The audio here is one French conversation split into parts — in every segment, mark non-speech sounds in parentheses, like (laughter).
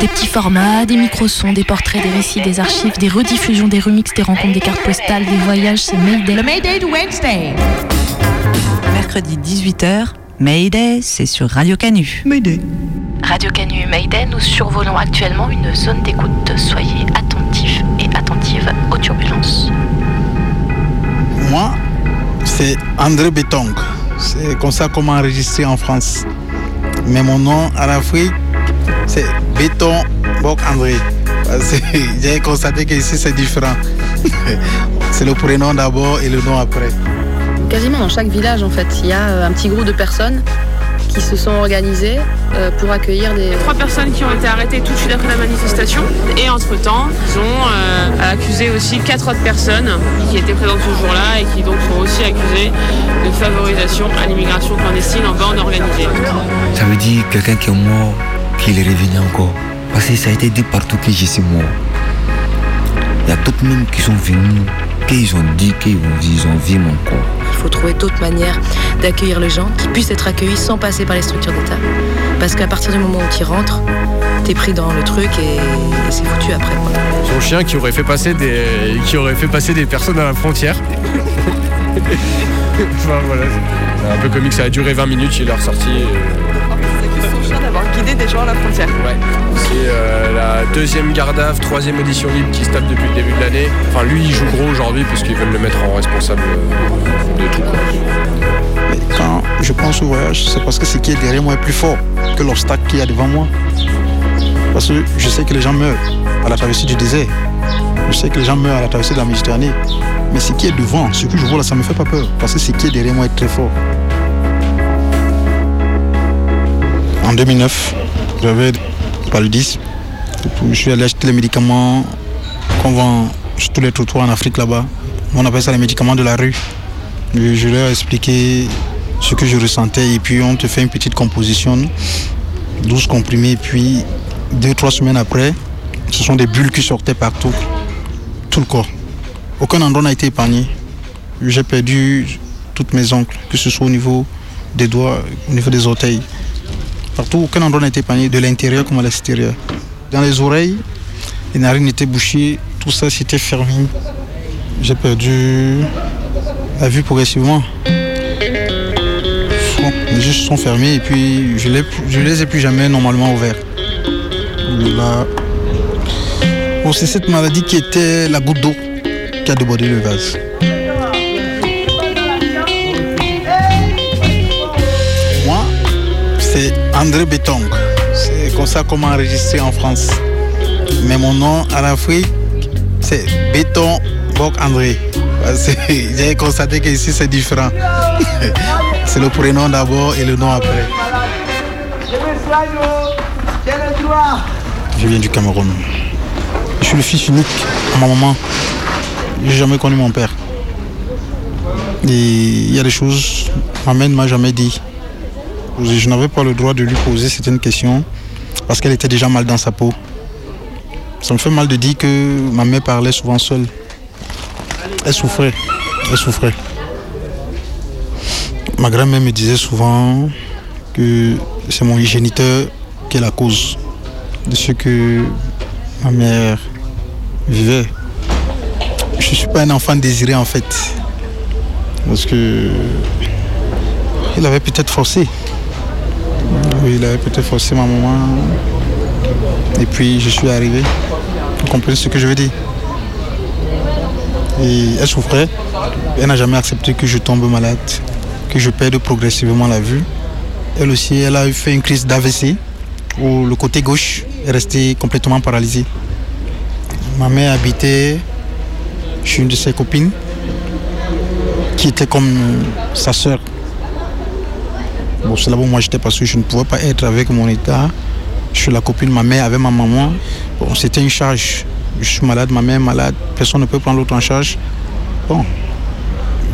Des petits formats, des micro-sons, des portraits, des récits, des archives, des rediffusions, des remixes, des rencontres, des cartes postales, des voyages, c'est Mayday. Le Mayday de Wednesday. Mercredi 18h, Mayday, c'est sur Radio Canu. Mayday. Radio Canu Mayday, nous survolons actuellement une zone d'écoute. Soyez attentifs et attentives aux turbulences. Moi, c'est André Betong. C'est comme ça qu'on m'a enregistré en France. Mais mon nom en Afrique, c'est Béton Bok André. (laughs) J'ai constaté qu'ici c'est différent. (laughs) c'est le prénom d'abord et le nom après. Quasiment dans chaque village, en fait, il y a euh, un petit groupe de personnes qui se sont organisées euh, pour accueillir des... Trois personnes qui ont été arrêtées tout de suite après la manifestation. Et entre-temps, ils ont euh, accusé aussi quatre autres personnes qui étaient présentes ce jour-là et qui donc sont aussi accusées de favorisation à l'immigration clandestine en bande organisée. Ça veut dire quelqu'un qui est mort, qu'il est revenu encore. Parce que ça a été dit partout que je suis mort. Il y a d'autres même qui sont venus, qu'ils ont dit qu'ils ont vu mon corps. Il faut trouver d'autres manières d'accueillir les gens qui puissent être accueillis sans passer par les structures d'État. Parce qu'à partir du moment où tu rentres, t'es pris dans le truc et, et c'est foutu après. Quoi. Son chien qui aurait fait passer des, qui aurait fait passer des personnes à la frontière. (laughs) enfin voilà, c'est un peu comique, ça a duré 20 minutes, il est ressorti. Son des gens à la frontière. Ouais. C'est euh, la deuxième Gardave, troisième édition libre qui se tape depuis le début de l'année. Enfin lui il joue gros aujourd'hui parce qu'ils veulent le mettre en responsable euh, de tout. quoi. Mais quand je pense au voyage, c'est parce que ce qui est derrière moi est plus fort que l'obstacle qu'il y a devant moi. Parce que je sais que les gens meurent à la traversée du désert. Je sais que les gens meurent à la traversée de la Méditerranée. Mais ce qui est devant, ce que je vois là, ça me fait pas peur. Parce que ce qui est derrière moi est très fort. En 2009, j'avais paludisme. Je suis allé acheter les médicaments qu'on vend sur tous les trottoirs en Afrique là-bas. On appelle ça les médicaments de la rue. Je, leur ai expliqué ce que je ressentais et puis on te fait une petite composition, 12 comprimés et puis deux, trois semaines après, ce sont des bulles qui sortaient partout, tout le corps. Aucun endroit n'a été épargné. J'ai perdu toutes mes ongles, que ce soit au niveau des doigts, au niveau des orteils. Partout, aucun endroit été épargné, de l'intérieur comme à l'extérieur. Dans les oreilles, les narines étaient bouchées, tout ça s'était fermé. J'ai perdu la vue progressivement. Les yeux se sont fermés et puis je ne les ai plus jamais normalement ouverts. Là. Bon, c'est cette maladie qui était la goutte d'eau qui a débordé le vase. André Betong. C'est comme ça qu'on m'a enregistré en France. Mais mon nom en Afrique, c'est Béton Bok André. (laughs) J'ai constaté qu'ici c'est différent. (laughs) c'est le prénom d'abord et le nom après. Je viens du Cameroun. Je suis le fils unique à ma maman. J'ai jamais connu mon père. Et il y a des choses, ma mère ne m'a jamais dit. Je n'avais pas le droit de lui poser certaines questions parce qu'elle était déjà mal dans sa peau. Ça me fait mal de dire que ma mère parlait souvent seule. Elle souffrait. Elle souffrait. Ma grand-mère me disait souvent que c'est mon géniteur qui est la cause de ce que ma mère vivait. Je ne suis pas un enfant désiré en fait. Parce que il avait peut-être forcé. Il avait peut-être forcé ma maman. Et puis je suis arrivé. Vous comprenez ce que je veux dire Et elle souffrait. Elle n'a jamais accepté que je tombe malade, que je perde progressivement la vue. Elle aussi, elle a fait une crise d'AVC où le côté gauche est resté complètement paralysé. Ma mère habitait chez une de ses copines qui était comme sa soeur. Bon, c'est là où moi j'étais parce que je ne pouvais pas être avec mon état. Je suis la copine de ma mère avec ma maman. Bon, c'était une charge. Je suis malade, ma mère est malade, personne ne peut prendre l'autre en charge. Bon,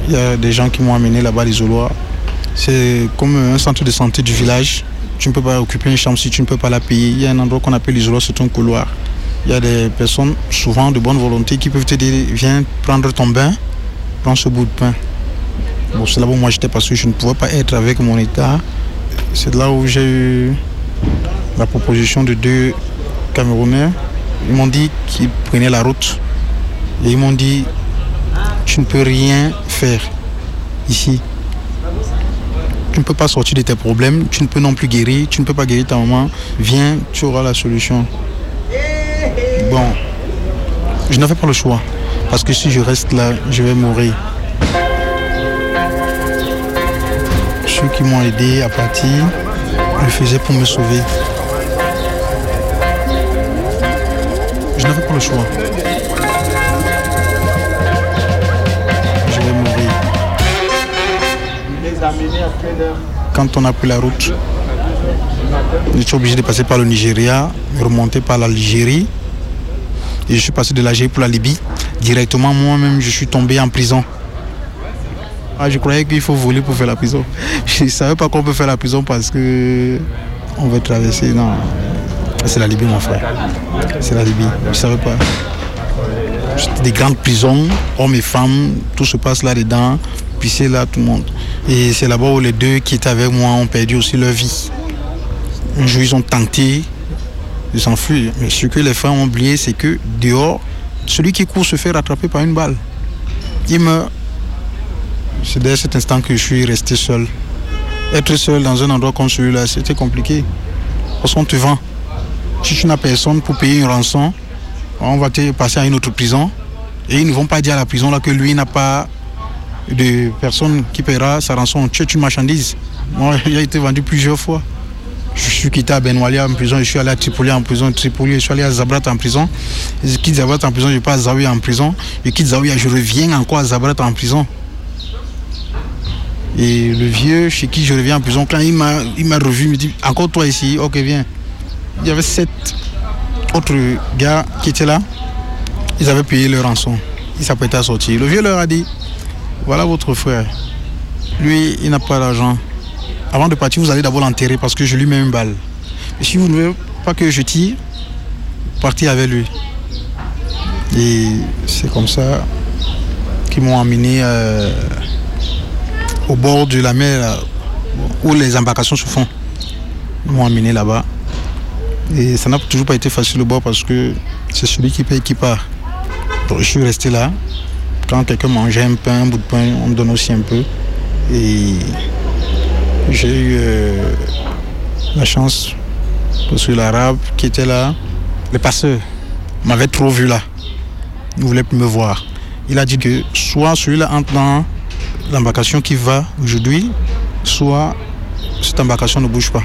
il y a des gens qui m'ont amené là-bas, l'isoloir. C'est comme un centre de santé du village. Tu ne peux pas occuper une chambre si tu ne peux pas la payer. Il y a un endroit qu'on appelle l'isoloir, c'est un couloir. Il y a des personnes, souvent de bonne volonté, qui peuvent te dire Viens prendre ton bain, prends ce bout de pain. Bon, c'est là où moi j'étais parce que je ne pouvais pas être avec mon état. C'est là où j'ai eu la proposition de deux Camerounais. Ils m'ont dit qu'ils prenaient la route. Et ils m'ont dit Tu ne peux rien faire ici. Tu ne peux pas sortir de tes problèmes, tu ne peux non plus guérir, tu ne peux pas guérir ta maman. Viens, tu auras la solution. Bon, je n'avais pas le choix. Parce que si je reste là, je vais mourir. Ceux qui m'ont aidé à partir le faisaient pour me sauver. Je n'avais pas le choix. Je vais mourir. Quand on a pris la route, j'étais obligé de passer par le Nigeria, remonter par l'Algérie. Et je suis passé de l'Algérie pour la Libye. Directement, moi-même, je suis tombé en prison. Ah, je croyais qu'il faut voler pour faire la prison. (laughs) Je ne savais pas qu'on peut faire la prison parce que on va traverser. Non, c'est la Libye, mon frère. C'est la Libye. Je ne savais pas. Des grandes prisons, hommes et femmes, tout se passe là-dedans. Puis c'est là tout le monde. Et c'est là-bas où les deux qui étaient avec moi ont perdu aussi leur vie. Un jour, ils ont tenté de s'enfuir. Mais ce que les femmes ont oublié, c'est que dehors, celui qui court se fait rattraper par une balle. Il meurt. C'est dès cet instant que je suis resté seul. Être seul dans un endroit comme celui-là, c'était compliqué. Parce qu'on te vend. Si tu n'as personne pour payer une rançon, on va te passer à une autre prison. Et ils ne vont pas dire à la prison là que lui n'a pas de personne qui paiera sa rançon. Tu es une marchandise. Moi, (laughs) il a été vendu plusieurs fois. Je suis quitté à Benwalia en prison, je suis allé à Tripoli en prison, Tripoli, je suis allé à Zabrat en prison. Je quitte Zabrat en prison, je passe à Zawiya en prison. Je quitte Zawiya, je reviens encore à Zabrat en prison. Et le vieux chez qui je reviens en prison, quand il m'a, revu, il me dit Encore toi ici Ok, viens. Il y avait sept autres gars qui étaient là. Ils avaient payé leur rançon. Ils s'apprêtaient à sortir. Le vieux leur a dit Voilà votre frère. Lui, il n'a pas d'argent. Avant de partir, vous allez d'abord l'enterrer parce que je lui mets une balle. Et si vous ne voulez pas que je tire, partez avec lui. Et c'est comme ça qu'ils m'ont amené euh, au bord de la mer où les embarcations se font. Ils m'ont amené là-bas. Et ça n'a toujours pas été facile au bord parce que c'est celui qui paye qui part. Donc je suis resté là. Quand quelqu'un mangeait un pain, un bout de pain, on me donne aussi un peu. Et j'ai eu euh, la chance parce que l'arabe qui était là, le passeur, m'avait trop vu là. Il ne voulait plus me voir. Il a dit que soit celui-là entre dans l'embarcation qui va aujourd'hui, soit cette embarcation ne bouge pas.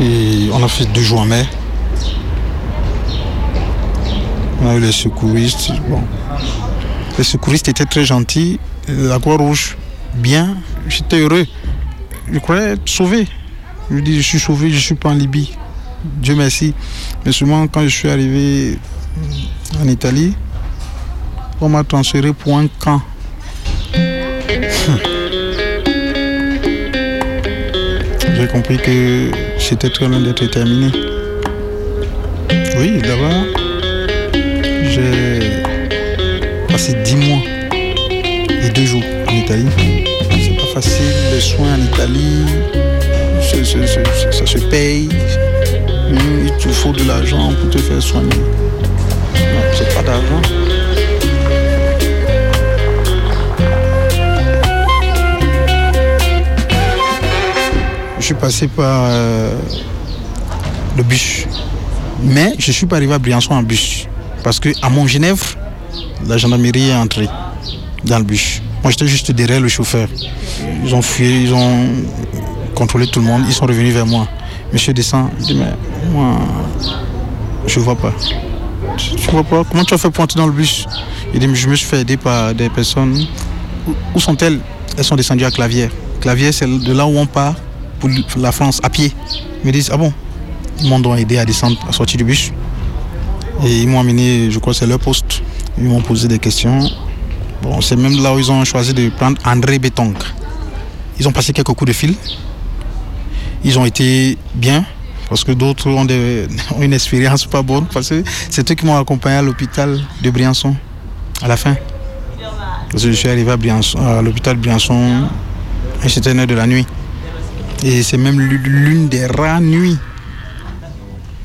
Et on a fait deux jours en mer. On a eu les secouristes. Bon. Les secouristes étaient très gentils. La Croix-Rouge, bien. J'étais heureux. Je croyais être sauvé. Je dis, je suis sauvé, je ne suis pas en Libye. Dieu merci. Mais souvent, quand je suis arrivé en Italie, on m'a transféré pour un camp. J'ai compris que c'était très loin d'être terminé. Oui, d'abord, j'ai passé dix mois et deux jours en Italie. C'est pas facile, les soins en Italie, ça, se paye. Il te faut de l'argent pour te faire soigner. C'est pas d'argent. Je suis passé par euh, le bus. Mais je ne suis pas arrivé à Briançon en bus. Parce que à Montgenèvre, la gendarmerie est entrée dans le bus. Moi, j'étais juste derrière le chauffeur. Ils ont fouillé, ils ont contrôlé tout le monde. Ils sont revenus vers moi. Monsieur descend. Il dit, mais moi, je ne vois pas. Tu vois pas? Comment tu as fait pour entrer dans le bus? Il dit, je me suis fait aider par des personnes. Où- sont-elles? Elles sont descendues à Clavière. Clavière, c'est de là où on part pour la France à pied. Ils me disent, ah bon? Ils m'ont aidé à descendre, à sortir du bus. Et ils m'ont amené, je crois que c'est leur poste. Ils m'ont posé des questions. Bon, c'est même là où ils ont choisi de prendre André Betong. Ils ont passé quelques coups de fil. Ils ont été bien, parce que d'autres (laughs) ont, une expérience pas bonne, parce que c'est eux qui m'ont accompagné à l'hôpital de Briançon, à la fin. Je suis arrivé à, Briançon- à l'hôpital Briançon à cette heure de la nuit. Et c'est même l'u- l'une des rares nuits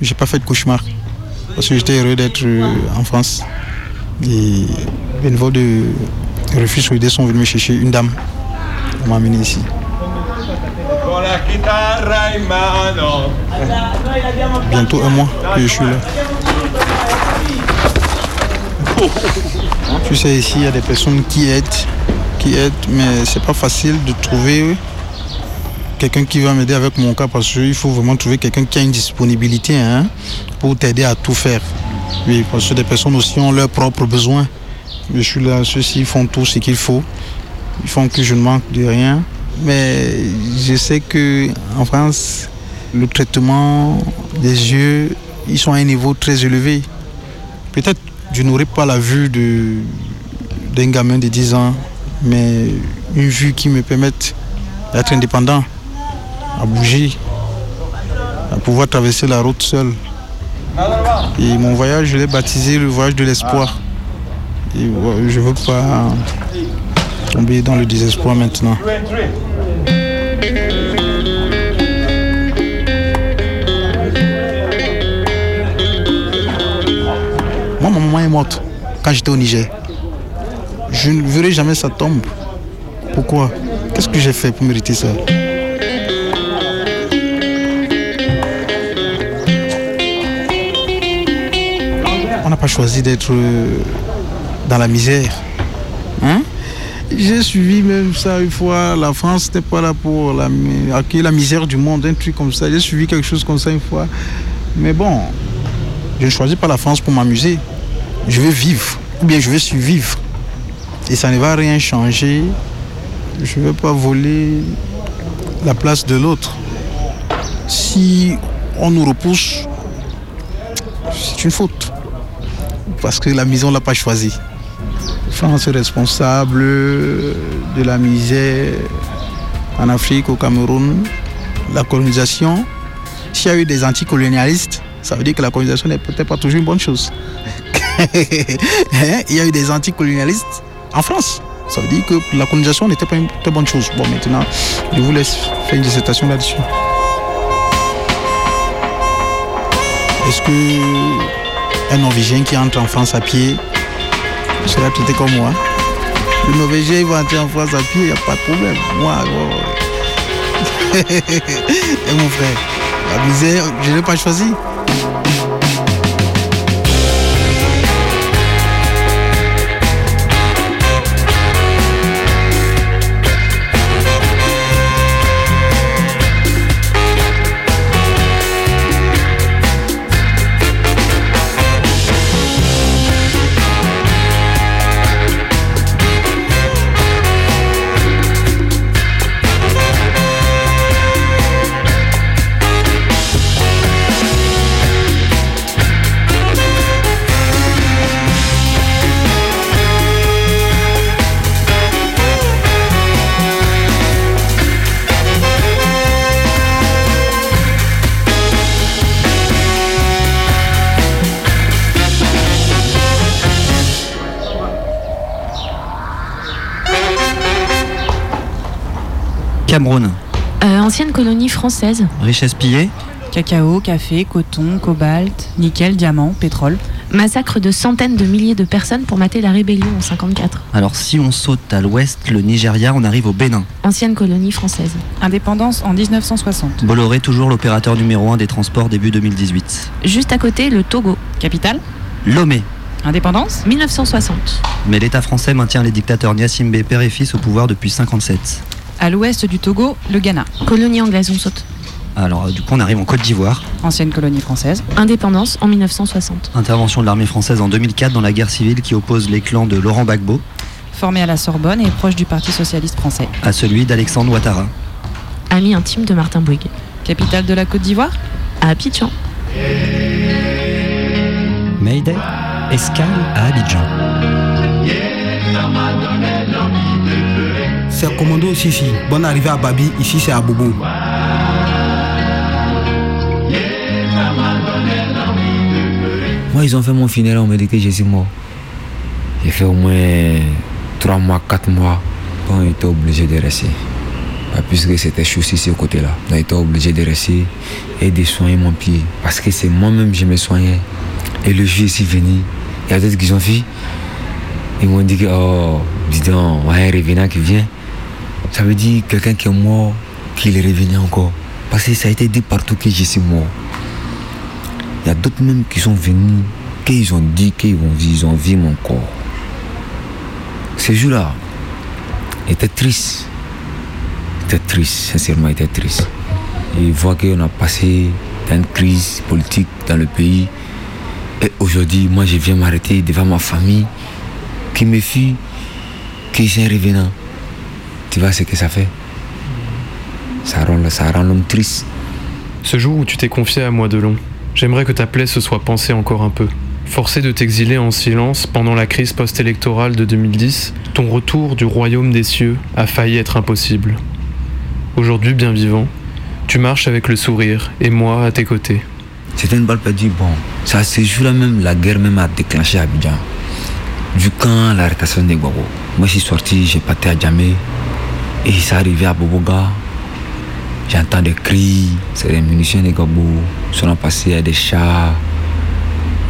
j'ai pas fait de cauchemar. Parce que j'étais heureux d'être euh, en France. Et les bénévoles de Refuge Solidaire sont venus me chercher une dame. On m'a amené ici. Bientôt un mois que je suis là. Tu sais, ici, il y a des personnes qui aident, qui aident, mais c'est pas facile de trouver quelqu'un qui va m'aider avec mon cas parce qu'il faut vraiment trouver quelqu'un qui a une disponibilité hein, pour t'aider à tout faire. Oui, parce que des personnes aussi ont leurs propres besoins. Je suis là, ceux-ci font tout ce qu'il faut. Ils font que je ne manque de rien. Mais je sais que en France, le traitement des yeux, ils sont à un niveau très élevé. Peut-être je n'aurai pas la vue d'un gamin de 10 ans, mais une vue qui me permette d'être indépendant, à bouger, à pouvoir traverser la route seul. Et mon voyage, je l'ai baptisé le voyage de l'espoir. Et je ne veux pas tomber dans le désespoir maintenant. Moi, ma maman est morte quand j'étais au Niger. Je ne verrai jamais sa tombe. Pourquoi? Qu'est-ce que j'ai fait pour mériter ça? Choisi d'être euh, dans la misère. Hein? J'ai suivi même ça une fois. La France n'était pas là pour la, accueillir la misère du monde, un truc comme ça. J'ai suivi quelque chose comme ça une fois. Mais bon, je ne choisis pas la France pour m'amuser. Je veux vivre, ou bien je veux survivre. Et ça ne va rien changer. Je ne veux pas voler la place de l'autre. Si on nous repousse, c'est une faute. Parce que la maison ne l'a pas choisi. France est responsable de la misère en Afrique, au Cameroun, la colonisation. S'il y a eu des anticolonialistes, ça veut dire que la colonisation n'est peut-être pas toujours une bonne chose. (laughs) Il y a eu des anticolonialistes en France. Ça veut dire que la colonisation n'était pas une très bonne chose. Bon, maintenant, je vous laisse faire une dissertation là-dessus. Est-ce que un Norvégien qui entre en France à pied sera traité comme moi Le Norvégien il va entrer en France à pied, il n'y a pas de problème. Moi, bon, (laughs) Et mon frère, la misère, je ne l'ai pas choisi. Cameroun. Euh, ancienne colonie française. Richesse pillée. Cacao, café, coton, cobalt, nickel, diamant, pétrole. Massacre de centaines de milliers de personnes pour mater la rébellion en 54. Alors si on saute à l'ouest, le Nigeria, on arrive au Bénin. Ancienne colonie française. Indépendance en 1960. Bolloré, toujours l'opérateur numéro 1 des transports début 2018. Juste à côté, le Togo. Capitale? Lomé. Indépendance? 1960. Mais l'État français maintient les dictateurs Gnassingbé père et fils au pouvoir depuis 57. À l'ouest du Togo, le Ghana. Colonie anglaise, on saute. Alors euh, du coup on arrive en Côte d'Ivoire. Ancienne colonie française. Indépendance en 1960. Intervention de l'armée française en 2004 dans la guerre civile qui oppose les clans de Laurent Gbagbo Formé à la Sorbonne et proche du Parti Socialiste Français. à celui d'Alexandre Ouattara. Ami intime de Martin Bouygues. Capitale de la Côte d'Ivoire à Abidjan. Mayday, escale à Abidjan. C'est commando Sissi. Bonne arrivée à Babi, ici c'est à Bobo. Moi, ils ont fait mon funéraire, on m'a dit que je suis mort. J'ai fait au moins 3 mois, 4 mois. Bon, ils étaient obligés de rester. Puisque c'était chaud aussi ce côté-là. Donc, ils étaient obligés de rester et de soigner mon pied. Parce que c'est moi-même je me soignais. Et le jour ici venu, il y a d'autres qui ont vu. Ils m'ont dit que, oh, dis donc, ouais, un revenant qui vient. Ça veut dire quelqu'un qui est mort, qu'il est revenu encore. Parce que ça a été dit partout que je suis mort. Il y a d'autres même qui sont venus, qu'ils ont dit qu'ils vont ils ont vu mon corps. Ce jour-là, était triste. Était triste, sincèrement, était triste. Et voit qu'on a passé une crise politique dans le pays. Et aujourd'hui, moi, je viens m'arrêter devant ma famille qui me fuit, qui est un revenant. Tu vois ce que ça fait? Ça rend, ça rend l'homme triste. Ce jour où tu t'es confié à moi de long, j'aimerais que ta plaie se soit pansée encore un peu. Forcé de t'exiler en silence pendant la crise post-électorale de 2010, ton retour du royaume des cieux a failli être impossible. Aujourd'hui, bien vivant, tu marches avec le sourire et moi à tes côtés. C'était une balle perdue. Bon, ça, ce jour-là même, la guerre même a déclenché à Abidjan. Du camp, l'arrestation des Gbagbo. Moi, je suis sorti, j'ai parti à Djamé. Et c'est arrivé à Boboga. J'entends des cris, c'est des munitions des Gbagbo. sont passés à des chats,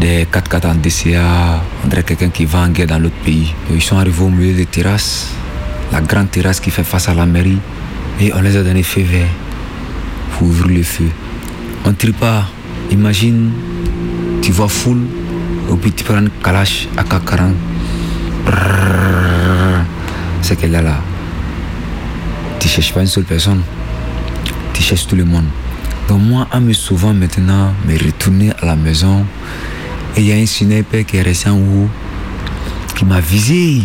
des 4x4 en DCA. On dirait quelqu'un qui va en guerre dans l'autre pays. Ils sont arrivés au milieu des terrasses, la grande terrasse qui fait face à la mairie. Et on les a donné feu vert pour ouvrir le feu. On ne tire pas. Imagine, tu vois foule, et puis tu prends une kalash AK-40. C'est qu'elle est là. Tu ne cherches pas une seule personne. Tu cherches tout le monde. Donc moi, en me souvent maintenant, me retourner à la maison, et il y a un sniper qui est resté en haut, qui m'a visé.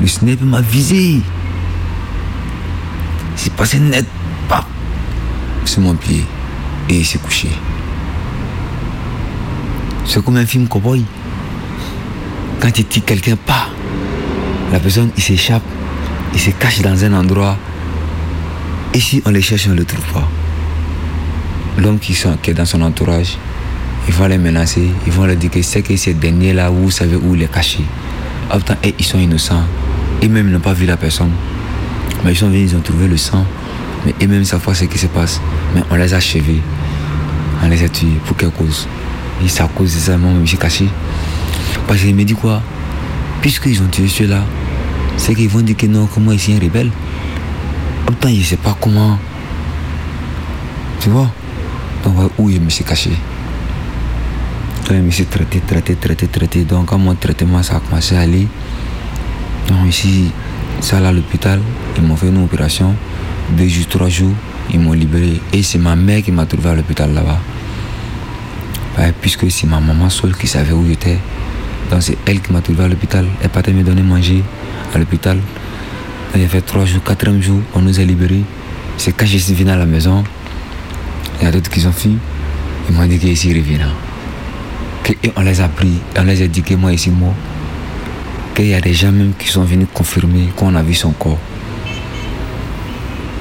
Le sniper m'a visé. C'est passé net, sur mon pied. Et il s'est couché. C'est comme un film cowboy. Quand tu tires quelqu'un, pas, la personne, il s'échappe, il se cache dans un endroit. Et si on le cherche, on ne le trouve pas. L'homme qui, est dans son entourage, ils vont les menacer, ils vont leur dire que c'est que ces derniers-là, vous savez où il même temps, et ils sont innocents. Eux-mêmes n'ont pas vu la personne. Mais ils sont venus, ils ont trouvé le sang. Mais eux-mêmes savent pas ce qui se passe. Mais on les a achevés. On les a tués. Pour quelle cause? Et c'est à cause de ça, moi, je me caché. Parce qu'il me dit quoi? Puisqu'ils ont tué ceux-là, c'est qu'ils vont dire que non, que moi, ici, un rebelle? En même temps, je ne sais pas comment. Tu vois? Donc, où je me suis caché. Donc, je me suis traité, traité, traité, traité. Donc, quand mon traitement, a commencé à aller, donc ici, ça à l'hôpital, ils m'ont fait une opération. Deux jours, trois jours, ils m'ont libéré. Et c'est ma mère qui m'a trouvé à l'hôpital là-bas. Ouais, puisque c'est ma maman seule qui savait où j'étais. C'est elle qui m'a trouvé à l'hôpital. Elle partait me donner manger à l'hôpital. Il y fait trois jours, quatrième jour, on nous a libérés. C'est quand je suis venu à la maison, il y a d'autres qui sont filles. Ils m'ont dit que ici revenant. Que, on les a pris, on les a dit que moi ici mort. Qu'il y a des gens même qui sont venus confirmer qu'on a vu son corps.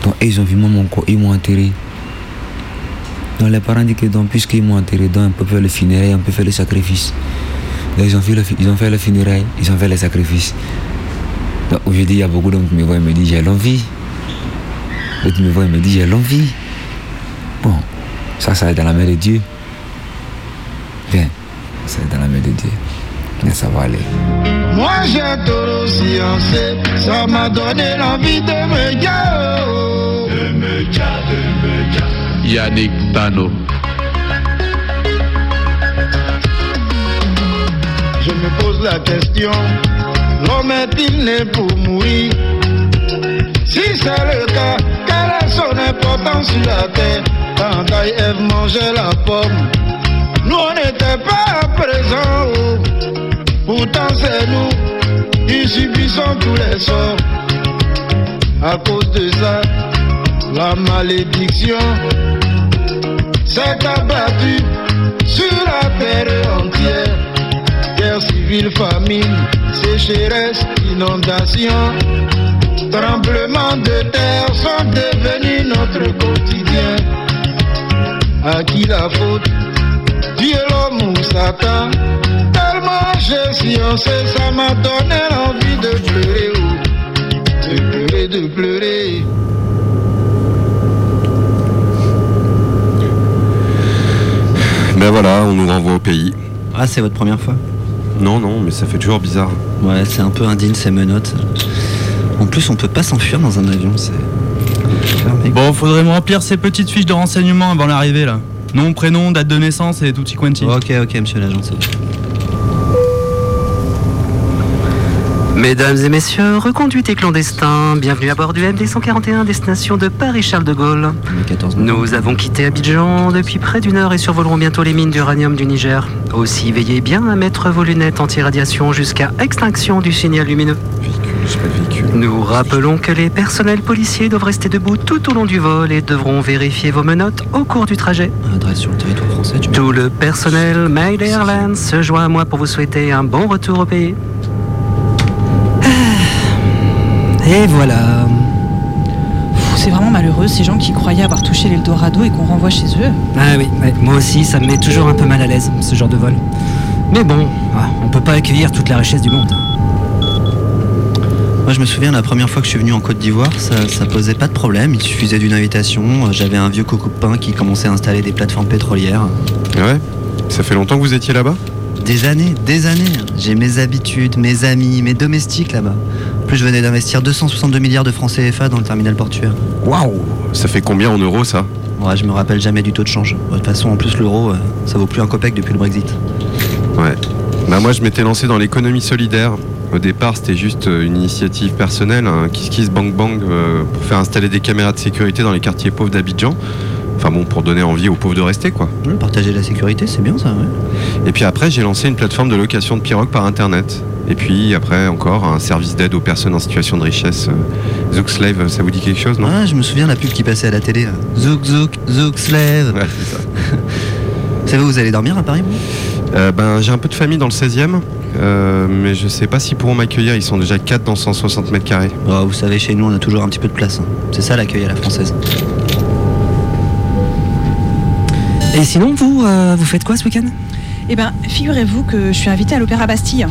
Donc ils ont vu moi, mon corps, ils m'ont enterré. Donc les parents disent que donc, puisqu'ils m'ont enterré, donc on peut faire le funérail, on peut faire le sacrifice. Donc ils ont fait le, ils ont fait le funérail, ils ont fait le sacrifice. Donc aujourd'hui, il y a beaucoup d'hommes qui me voient et me disent j'ai l'envie. D'autres me voient et me disent j'ai l'envie. Bon, ça, ça est dans la main de Dieu. Bien, ça est dans la main de Dieu. Mais ça va aller. Moi j'ai trop sciencé, ça m'a donné l'envie de me dire. De me dire, de me dire. Yannick Tano. Me pose la question, l'homme est-il né pour mourir? Si c'est le cas, quelle est son importance sur la terre? Quand Ève mangeaient la pomme, nous on n'était pas présents. oh. Pourtant c'est nous qui subissons tous les sorts. À cause de ça, la malédiction s'est abattu sur la terre entière. Guerre civile, famine, sécheresse, inondation, tremblements de terre sont devenus notre quotidien. À qui la faute? Dieu, l'homme ou Satan Tellement j'ai sciencé, ça m'a donné l'envie de pleurer, de pleurer, de pleurer. Ben voilà, on nous renvoie au pays. Ah, c'est votre première fois? Non, non, mais ça fait toujours bizarre. Ouais, c'est un peu indigne ces menottes. En plus, on peut pas s'enfuir dans un avion, c'est. Bon, faudrait me remplir ces petites fiches de renseignement avant l'arrivée là. Nom, prénom, date de naissance et tutti quanti. Ok, ok, monsieur l'agent, c'est bon. Mesdames et messieurs, reconduite et clandestins, bienvenue à bord du MD 141, destination de Paris-Charles de Gaulle. Nous avons quitté Abidjan depuis près d'une heure et survolerons bientôt les mines d'uranium du Niger. Aussi, veillez bien à mettre vos lunettes anti-radiation jusqu'à extinction du signal lumineux. Nous rappelons que les personnels policiers doivent rester debout tout au long du vol et devront vérifier vos menottes au cours du trajet. Adresse sur le territoire français, tu Tout le personnel Mayday Airlines se joint à moi pour vous souhaiter un bon retour au pays. Et voilà. C'est vraiment malheureux ces gens qui croyaient avoir touché l'Eldorado et qu'on renvoie chez eux. Ah oui, ouais, moi aussi, ça me met toujours un peu mal à l'aise, ce genre de vol. Mais bon, ah, on peut pas accueillir toute la richesse du monde. Moi, je me souviens la première fois que je suis venu en Côte d'Ivoire, ça, ça posait pas de problème. Il suffisait d'une invitation. J'avais un vieux coco de pain qui commençait à installer des plateformes pétrolières. Ouais? Ça fait longtemps que vous étiez là-bas? Des années, des années. J'ai mes habitudes, mes amis, mes domestiques là-bas. En plus, je venais d'investir 262 milliards de francs CFA dans le terminal portuaire. Waouh Ça fait combien en euros ça? Ouais, je me rappelle jamais du taux de change. De toute façon, en plus, l'euro, euh, ça vaut plus un copec depuis le Brexit. Ouais. Bah moi je m'étais lancé dans l'économie solidaire. Au départ c'était juste euh, une initiative personnelle, un kiss kiss bang bang euh, pour faire installer des caméras de sécurité dans les quartiers pauvres d'Abidjan. Enfin bon, pour donner envie aux pauvres de rester quoi. Partager la sécurité, c'est bien ça, ouais. Et puis après j'ai lancé une plateforme de location de pirogues par internet. Et puis après encore un service d'aide aux personnes en situation de richesse. euh, Zouk Slave, ça vous dit quelque chose non? Ah, je me souviens la pub qui passait à la télé. là. Zouk, zouk, zouk, slave. Ouais, c'est ça. (laughs) Ça va, vous allez dormir à Paris, vous? Euh, ben, j'ai un peu de famille dans le 16e, euh, mais je sais pas s'ils pourront m'accueillir. Ils sont déjà 4 dans 160 mètres carrés. Oh, Vous savez, chez nous, on a toujours un petit peu de place. hein. C'est ça l'accueil à la française. Et sinon, vous, euh, vous faites quoi ce week-end? Eh ben, figurez-vous que je suis invitée à l'Opéra Bastille.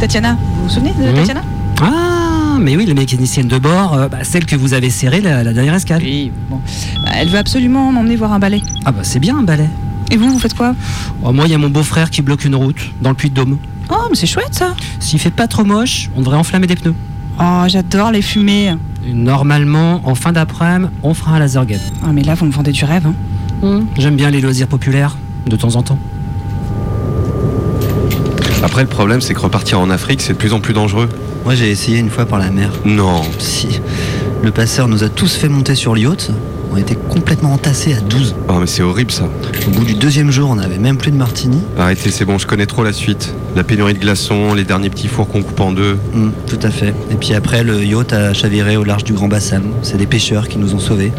Tatiana, vous vous souvenez de Mhm. Tatiana? Ah, mais oui, la mécanicienne de bord, euh, bah, celle que vous avez serrée la, la dernière escale. Oui, bon. Bah, Elle veut absolument m'emmener voir un ballet. Ah bah c'est bien un balai. Et vous, vous faites quoi? Oh, moi, il y a mon beau-frère qui bloque une route dans le Puy-de-Dôme. Oh, mais c'est chouette ça S'il fait pas trop moche, on devrait enflammer des pneus. Oh, j'adore les fumées. Et normalement, en fin d'après-midi, on fera un laser gun. Ah, mais là, vous me vendez du rêve. Hein. J'aime bien les loisirs populaires, de temps en temps. Après, le problème, c'est que repartir en Afrique, c'est de plus en plus dangereux. Moi, j'ai essayé une fois par la mer. Non. Si. Le passeur nous a tous fait monter sur le yacht. On était complètement entassés à 12. Oh, mais c'est horrible ça. Au bout du deuxième jour, on n'avait même plus de martini. Arrêtez, c'est bon, je connais trop la suite. La pénurie de glaçons, les derniers petits fours qu'on coupe en deux. Mm, tout à fait. Et puis après, le yacht a chaviré au large du Grand Bassam. C'est des pêcheurs qui nous ont sauvés.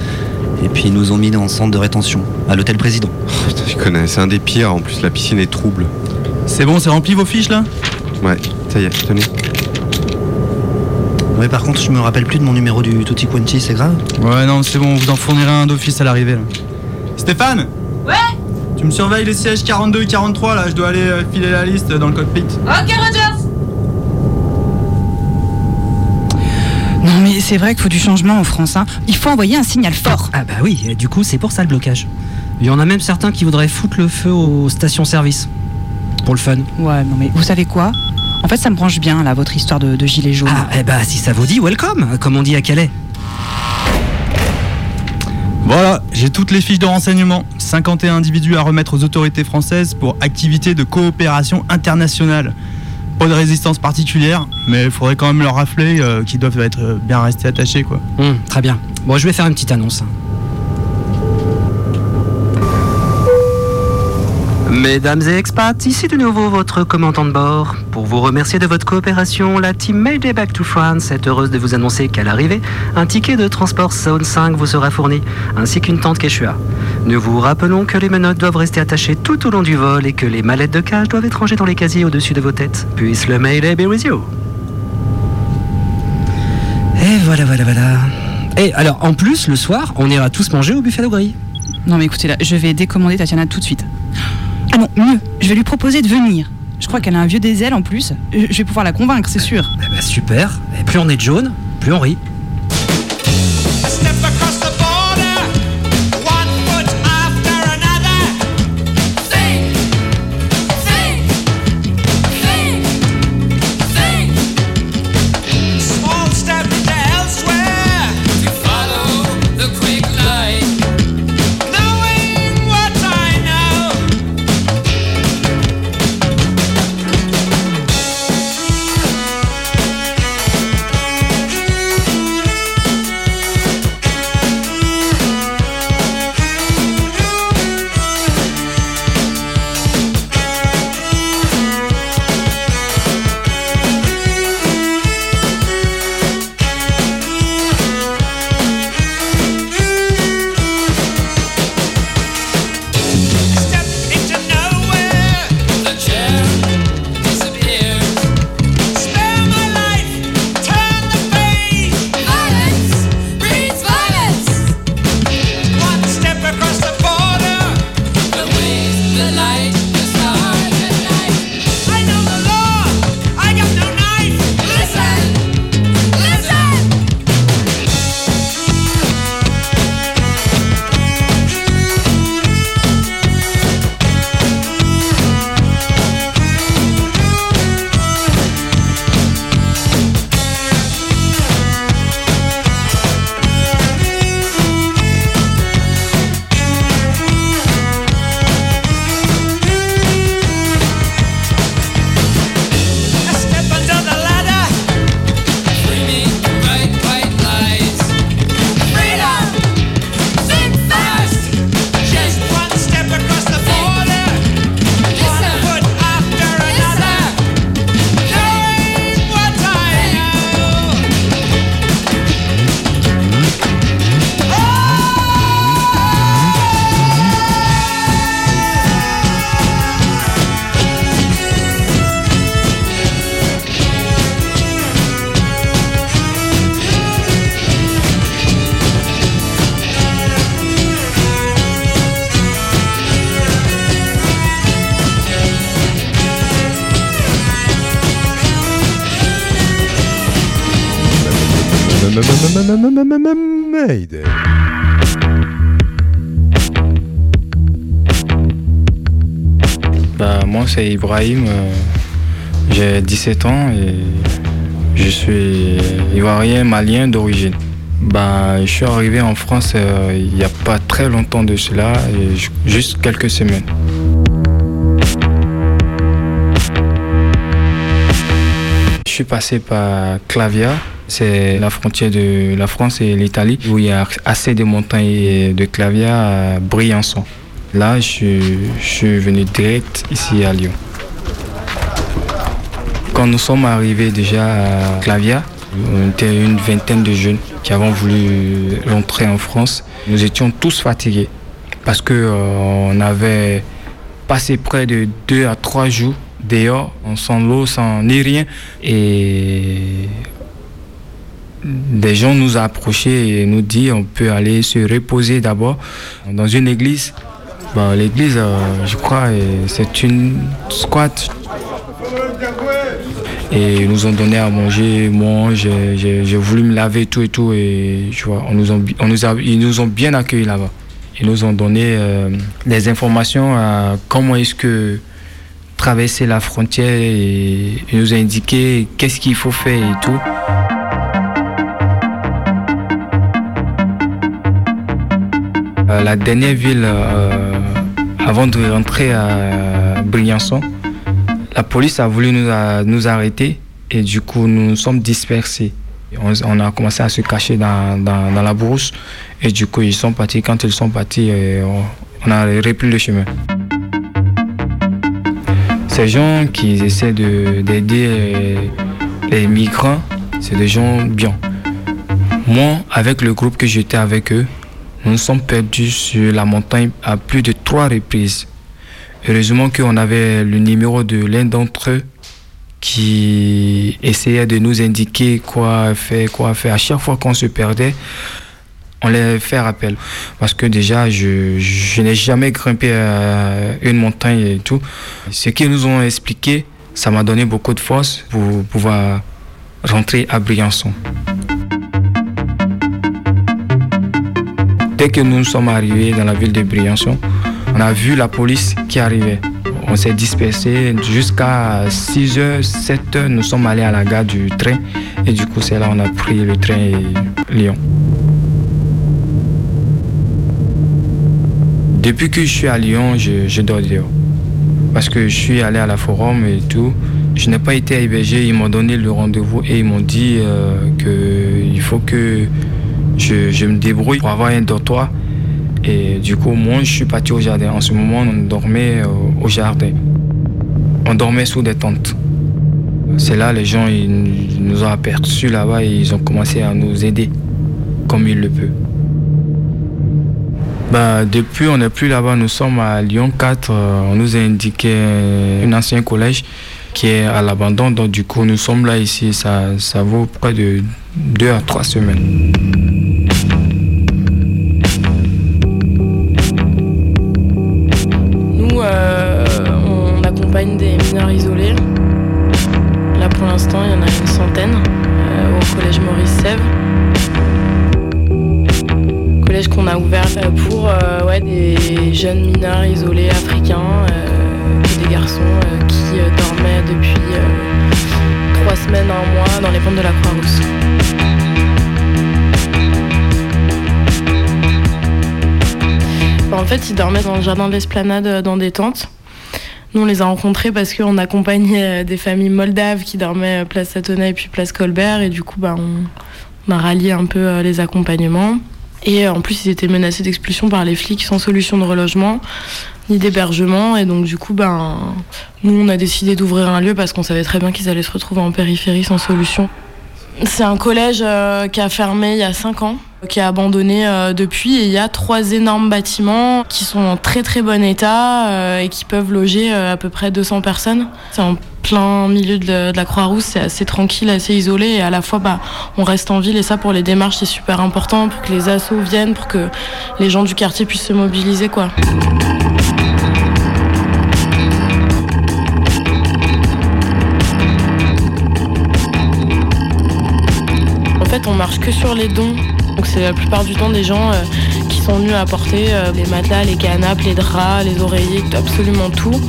Et puis ils nous ont mis dans le centre de rétention, à l'hôtel président. Oh, (laughs) putain, je connais, c'est un des pires. En plus, la piscine est trouble. C'est bon, c'est rempli vos fiches là? Ouais, ça y est, tenez. Ouais, par contre, je me rappelle plus de mon numéro du Tutti Quanti, c'est grave Ouais, non, c'est bon, on vous en fournira un d'office à l'arrivée là. Stéphane Ouais? Tu me surveilles les sièges 42 et 43 là, je dois aller euh, filer la liste dans le cockpit. Ok, Rogers Non, mais c'est vrai qu'il faut du changement en France. Hein. Il faut envoyer un signal fort. Ah bah oui, et du coup, c'est pour ça le blocage. Il y en a même certains qui voudraient foutre le feu aux stations-service. Pour le fun. Ouais, non, mais vous savez quoi? En fait, ça me branche bien, là, votre histoire de, de gilet jaune. Ah, eh bah si ça vous dit, welcome, comme on dit à Calais. Voilà, j'ai toutes les fiches de renseignement. 51 individus à remettre aux autorités françaises pour activités de coopération internationale. Pas de résistance particulière, mais il faudrait quand même leur rafler euh, qu'ils doivent être bien restés attachés quoi. Hum, très bien. Bon, je vais faire une petite annonce. Mesdames et expats, ici de nouveau votre commandant de bord. Pour vous remercier de votre coopération, la team Mayday Back to France est heureuse de vous annoncer qu'à l'arrivée, un ticket de transport Zone 5 vous sera fourni, ainsi qu'une tente Quechua. Nous vous rappelons que les menottes doivent rester attachées tout au long du vol et que les mallettes de cage doivent être rangées dans les casiers au-dessus de vos têtes. Puisse le Mayday be with you. Et voilà, voilà, voilà. Et alors, en plus, le soir, on ira tous manger au buffet Gris. Non mais écoutez là, je vais décommander Tatiana tout de suite. Ah non, mieux, je vais lui proposer de venir. Je crois qu'elle a un vieux des ailes en plus. Je je vais pouvoir la convaincre, c'est sûr. Eh ben, super. Et plus on est de jaune, plus on rit. C'est Ibrahim. euh, J'ai 17 ans et je suis ivoirien malien d'origine. Bah, je suis arrivé en France euh, il n'y a pas très longtemps de cela, juste quelques semaines. Je suis passé par Clavia, c'est la frontière de la France et l'Italie, où il y a assez de montagnes de Clavia à Briançon. Là, je, suis- venu direct ici à Lyon. Quand nous sommes arrivés déjà à Clavia, on était une vingtaine de jeunes qui avons voulu rentrer en France. Nous étions tous fatigués parce que euh, on avait passé près de deux à trois jours dehors, sans l'eau, sans ni rien. Et des gens nous ont approchés et nous dit on peut aller se reposer d'abord dans une église. Bah, l'église, euh, je crois, euh, c'est une squat. Et ils nous ont donné à manger. Moi, j'ai- voulu me laver tout et tout. Et tu vois, on nous ont, on nous a- ils nous ont bien accueillis là-bas. Ils nous ont donné euh, des informations à comment est-ce que traverser la frontière et nous ont indiqué qu'est-ce qu'il faut faire et tout. La dernière ville avant de rentrer à Briançon, la police a voulu nous, a- nous arrêter et du coup nous nous sommes dispersés. On, a commencé à se cacher dans, dans- la brousse et du coup ils sont partis. Quand ils sont partis, euh, on, a repris le chemin. Ces gens qui essaient de- d'aider euh, les migrants, c'est des gens bien. Moi, avec le groupe que j'étais avec eux, Nous nous sommes perdus sur la montagne à plus de trois reprises. Heureusement qu'on avait le numéro de l'un d'entre eux qui essayait de nous indiquer quoi faire, quoi faire. À chaque fois qu'on se perdait, on les fait appel. Parce que déjà, je, je n'ai jamais grimpé à une montagne et tout. Ce qu'ils nous ont expliqué, ça m'a donné beaucoup de force pour pouvoir rentrer à Briançon. Dès que nous sommes arrivés dans la ville de Briançon, on a vu la police qui arrivait. On s'est dispersé jusqu'à 6h, 7h, nous sommes allés à la gare du train et du coup c'est là on a pris le train Lyon. Depuis que je suis à Lyon, je, je dors dehors. Parce que je suis allé à la forum et tout. Je n'ai pas été hébergé, ils m'ont donné le rendez-vous et ils m'ont dit euh, qu'il faut que je, me débrouille pour avoir un dortoir. Et du coup, moi, je suis parti au jardin. En ce moment, on dormait euh, au jardin. On dormait sous des tentes. C'est là, les gens, ils nous ont aperçus là-bas et ils ont commencé à nous aider comme ils le peuvent. Bah, depuis, on n'est plus là-bas. Nous sommes à Lyon 4. euh, on nous a indiqué un ancien collège qui est à l'abandon. Donc, du coup, nous sommes là ici. Ça, ça vaut près de deux à trois semaines. Jeunes mineurs isolés africains, euh, et des garçons euh, qui euh, dormaient depuis euh, trois semaines, un mois dans les pentes de la Croix-Rousse. Bah, En fait, ils dormaient dans le jardin de l'esplanade euh, dans des tentes. Nous, on les a rencontrés parce qu'on accompagnait euh, des familles moldaves qui dormaient euh, place Satonnet et puis place Colbert. Et du coup, bah, on, a rallié un peu euh, les accompagnements. Et euh, en plus, ils étaient menacés d'expulsion par les flics sans solution de relogement ni d'hébergement. Et donc, du coup, ben, nous, on a décidé d'ouvrir un lieu parce qu'on savait très bien qu'ils allaient se retrouver en périphérie sans solution. C'est un collège euh, qui a fermé il y a 5 ans, qui a abandonné euh, depuis. Et il y a trois énormes bâtiments qui sont en très très bon état et qui peuvent loger à peu près 200 personnes. Milieu de, la- Croix-Rousse, c'est assez tranquille, assez isolé. Et à la fois, bah, on reste en ville. Et ça, pour les démarches, c'est super important pour que les assos viennent, pour que les gens du quartier puissent se mobiliser. quoi. En fait, on marche que sur les dons. Donc c'est la plupart du temps des gens euh, sont venus apporter euh, les matelas, les canapes, les draps, les oreillers, absolument tout.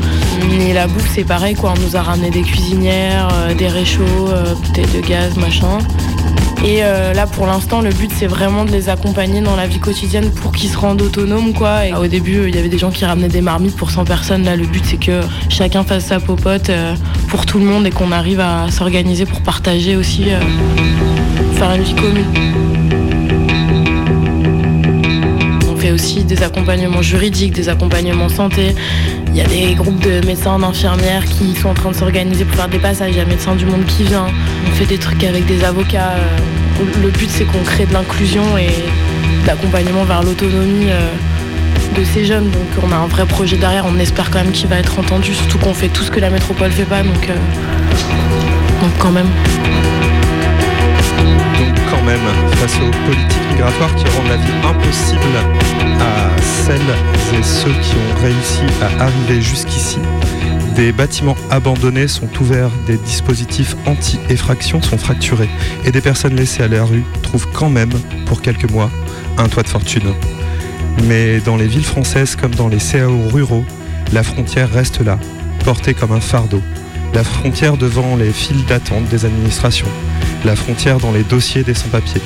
Et la bouffe, c'est pareil, quoi. On nous a ramené des cuisinières, euh, des réchauds, bouteilles de gaz, machin. Et euh, là, pour l'instant, le but, c'est vraiment de les accompagner dans la vie quotidienne pour qu'ils se rendent autonomes, quoi. Au début, il y avait des gens qui ramenaient des marmites pour 100 personnes. Là, le but, c'est que chacun fasse sa popote pour tout le monde et qu'on arrive à s'organiser pour partager aussi, faire une vie commune. Aussi des accompagnements juridiques, des accompagnements santé. Il y a des groupes de médecins, d'infirmières qui sont en train de s'organiser pour faire des passages. Il y a Médecins du Monde qui vient. On fait des trucs avec des avocats. Euh, Le but, c'est qu'on crée de l'inclusion et de l'accompagnement vers l'autonomie euh, de ces jeunes. Donc on a un vrai projet derrière. On espère quand même qu'il va être entendu. Surtout qu'on fait tout ce que la métropole fait pas. Donc, euh, donc quand même. Face aux politiques migratoires qui rendent la vie impossible à celles et ceux qui ont réussi à arriver jusqu'ici, des bâtiments abandonnés sont ouverts, des dispositifs anti-effraction sont fracturés et des personnes laissées à la rue trouvent quand même, pour quelques mois, un toit de fortune. Mais dans les villes françaises comme dans les CAO ruraux, la frontière reste là, portée comme un fardeau. La frontière devant les files d'attente des administrations, la frontière dans les dossiers des sans-papiers,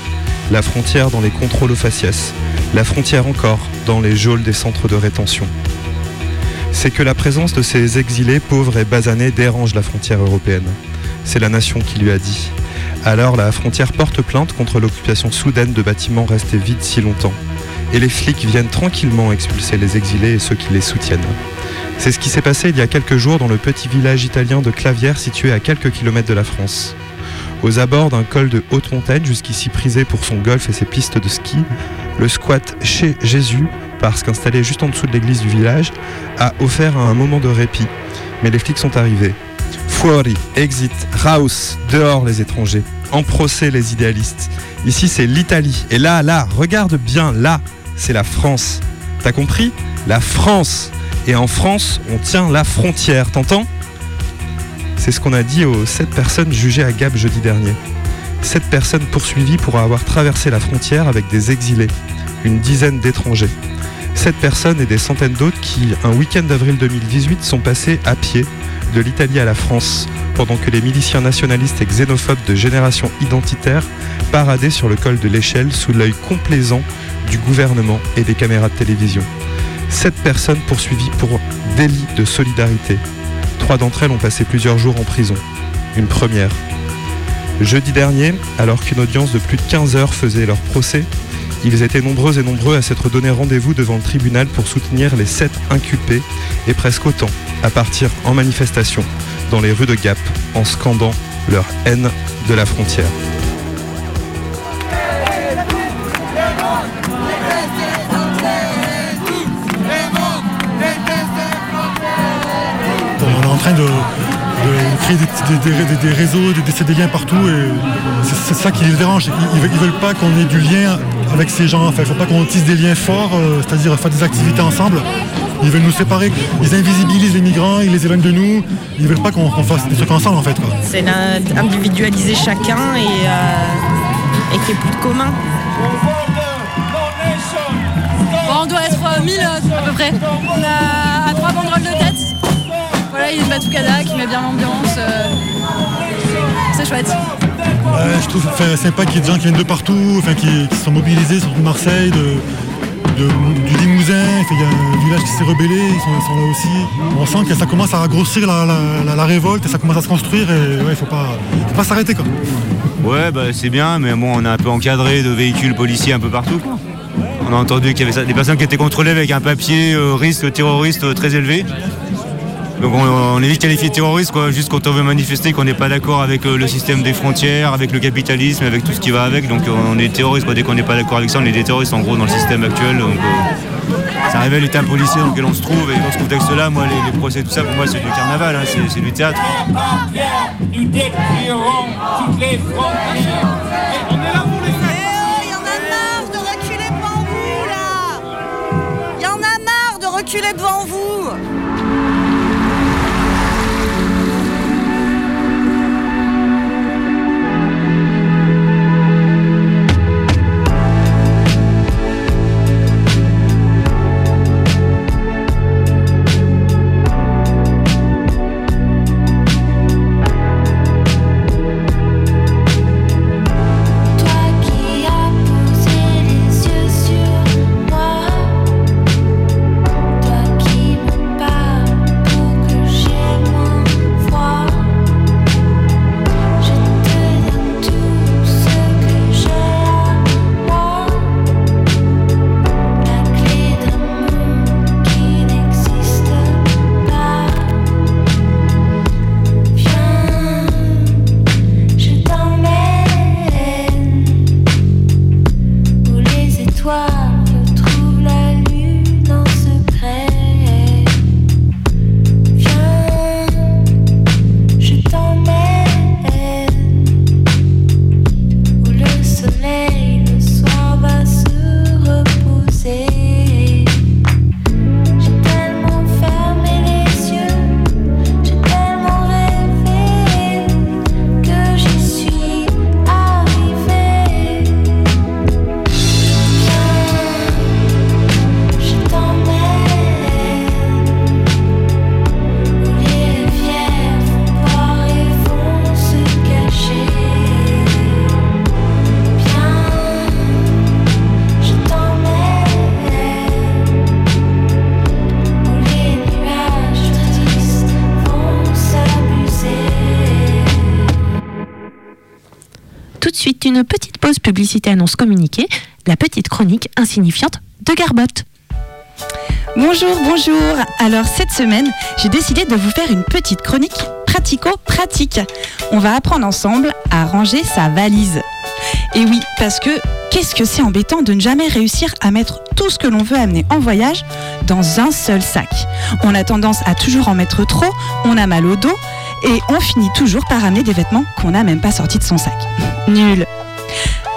la frontière dans les contrôles aux faciès, la frontière encore dans les geôles des centres de rétention. C'est que la présence de ces exilés pauvres et basanés dérange la frontière européenne. C'est la nation qui lui a dit. Alors la frontière porte plainte contre l'occupation soudaine de bâtiments restés vides si longtemps. Et les flics viennent tranquillement expulser les exilés et ceux qui les soutiennent. C'est ce qui s'est passé il y a quelques jours dans le petit village italien de Clavière situé à quelques kilomètres de la France. Aux abords d'un col de haute montagne, jusqu'ici prisé pour son golf et ses pistes de ski, le squat chez Jésus, parce qu'installé juste en dessous de l'église du village, a offert un moment de répit. Mais les flics sont arrivés. Fuori, exit, raus, dehors les étrangers, en procès les idéalistes. Ici c'est l'Italie. Et là, là, regarde bien, là, c'est la France. T'as compris? La France. Et en France, on tient la frontière, t'entends? C'est ce qu'on a dit aux sept personnes jugées à Gap jeudi dernier. Sept personnes poursuivies pour avoir traversé la frontière avec des exilés, une dizaine d'étrangers. Sept personnes et des centaines d'autres qui, un week-end d'avril 2018, sont passés à pied de l'Italie à la France, pendant que les miliciens nationalistes et xénophobes de génération identitaire paradaient sur le col de l'échelle sous l'œil complaisant du gouvernement et des caméras de télévision. Sept personnes poursuivies pour délit de solidarité. Trois d'entre elles ont passé plusieurs jours en prison. Une première. Jeudi dernier, alors qu'une audience de plus de 15 heures faisait leur procès, ils étaient nombreux et nombreux à s'être donné rendez-vous devant le tribunal pour soutenir les sept inculpés et presque autant à partir en manifestation dans les rues de Gap en scandant leur haine de la frontière. Train de, de créer des, des- des- des réseaux, de laisser des liens partout et c'est ça qui les dérange. Ils, ils veulent- pas qu'on ait du lien avec ces gens. Enfin, il faut pas qu'on tisse des liens forts, euh, c'est-à-dire faire des activités ensemble. Ils veulent nous séparer. Ils invisibilisent les migrants, ils les éloignent de nous. Ils veulent pas qu'on fasse des trucs ensemble en fait. C'est d'individualiser chacun et, euh, et qu'il n'y ait plus de commun. Bon, on doit être euh, 1000 euh, à peu près. On a à trois banderoles. Voilà, il y a une Batucada qui met bien l'ambiance. euh, C'est chouette. Ouais, je trouve enfin, sympa qu'il y ait des gens qui viennent de partout, enfin, qui, qui sont mobilisés, surtout de Marseille, de, de- du Limousin. Il y a un village qui s'est rebellé, ils sont, ils sont là aussi. On sent que ça commence à grossir la, la- la- la révolte et ça commence à se construire et ouais, il faut pas, faut pas s'arrêter quoi. Ouais, bah, c'est bien, mais bon, on est un peu encadré de véhicules policiers un peu partout. quoi. On a entendu qu'il y avait ça- des personnes qui étaient contrôlées avec un papier euh, risque terroriste euh, très élevé. Donc on, on est vite qualifié terroriste, quoi, juste quand on veut manifester, qu'on n'est pas d'accord avec euh, le système des frontières, avec le capitalisme, avec tout ce qui va avec. Donc euh, on est terroriste, dès qu'on n'est pas d'accord avec ça, on est des terroristes en gros dans le système actuel. Euh, ça révèle l'état policier dans lequel on se trouve. Et dans ce contexte-là, moi, les, procès, tout ça, pour moi, c'est du carnaval, hein, c'est du théâtre. Nous. On est là reculer devant vous publicité annonce communiquée, la petite chronique insignifiante de Garbotte. Bonjour, bonjour. Alors cette semaine, j'ai décidé de vous faire une petite chronique pratico-pratique. On va apprendre ensemble à ranger sa valise. Et oui, parce que qu'est-ce que c'est embêtant de ne jamais réussir à mettre tout ce que l'on veut amener en voyage dans un seul sac? On a tendance à toujours en mettre trop, on a mal au dos et on finit toujours par amener des vêtements qu'on n'a même pas sortis de son sac. Nul.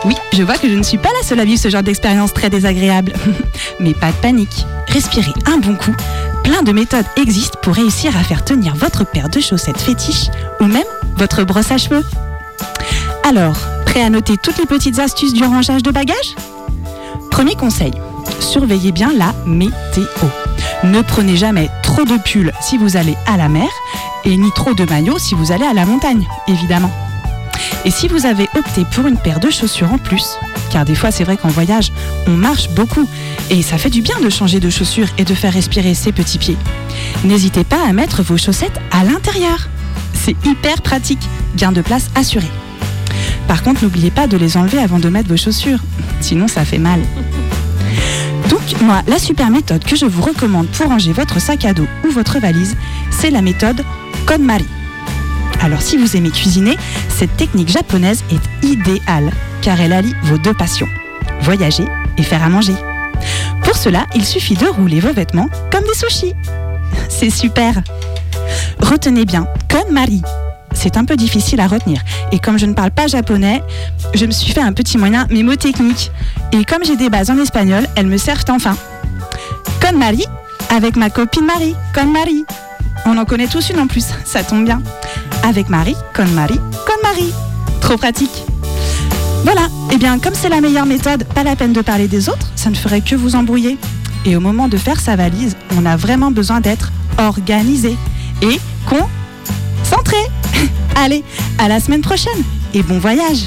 Oui, je vois que je ne suis pas la seule à vivre ce genre d'expérience très désagréable. (laughs) Mais pas de panique. Respirez un bon coup. Plein de méthodes existent pour réussir à faire tenir votre paire de chaussettes fétiche ou même votre brosse à cheveux. Alors, prêt à noter toutes les petites astuces du rangeage de bagages? Premier conseil, surveillez bien la météo. Ne prenez jamais trop de pulls si vous allez à la mer et ni trop de maillots si vous allez à la montagne, évidemment. Et si vous avez opté pour une paire de chaussures en plus, car des fois c'est vrai qu'en voyage, on marche beaucoup et ça fait du bien de changer de chaussures et de faire respirer ses petits pieds, n'hésitez pas à mettre vos chaussettes à l'intérieur. C'est hyper pratique, gain de place assuré. Par contre, n'oubliez pas de les enlever avant de mettre vos chaussures, sinon ça fait mal. Donc, moi, la super méthode que je vous recommande pour ranger votre sac à dos ou votre valise, c'est la méthode KonMari. Alors, si vous aimez cuisiner, cette technique japonaise est idéale, car elle allie vos deux passions, voyager et faire à manger. Pour cela, il suffit de rouler vos vêtements comme des sushis. (laughs) C'est super Retenez bien, KonMari. C'est un peu difficile à retenir. Et comme je ne parle pas japonais, je me suis fait un petit moyen mémotechnique. Et comme j'ai des bases en espagnol, elles me servent enfin. Con Marie, avec ma copine Marie, Con Marie. On en connaît tous une en plus, ça tombe bien. Avec Marie, Con Marie, Con Marie. Trop pratique. Voilà, et bien comme c'est la meilleure méthode, pas la peine de parler des autres, ça ne ferait que vous embrouiller. Et au moment de faire sa valise, on a vraiment besoin d'être organisé et concentré. (laughs) Allez, à la semaine prochaine et bon voyage.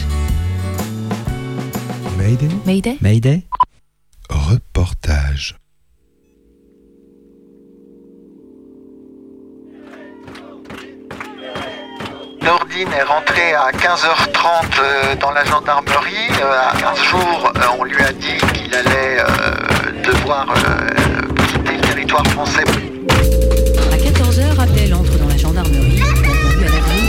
Mayday? Mayday? Mayday? Est rentré à 15h30 euh, dans la gendarmerie. Euh, à 15 jours, euh, on lui a dit qu'il allait devoir quitter le territoire français. À 14h, appel gendarmerie.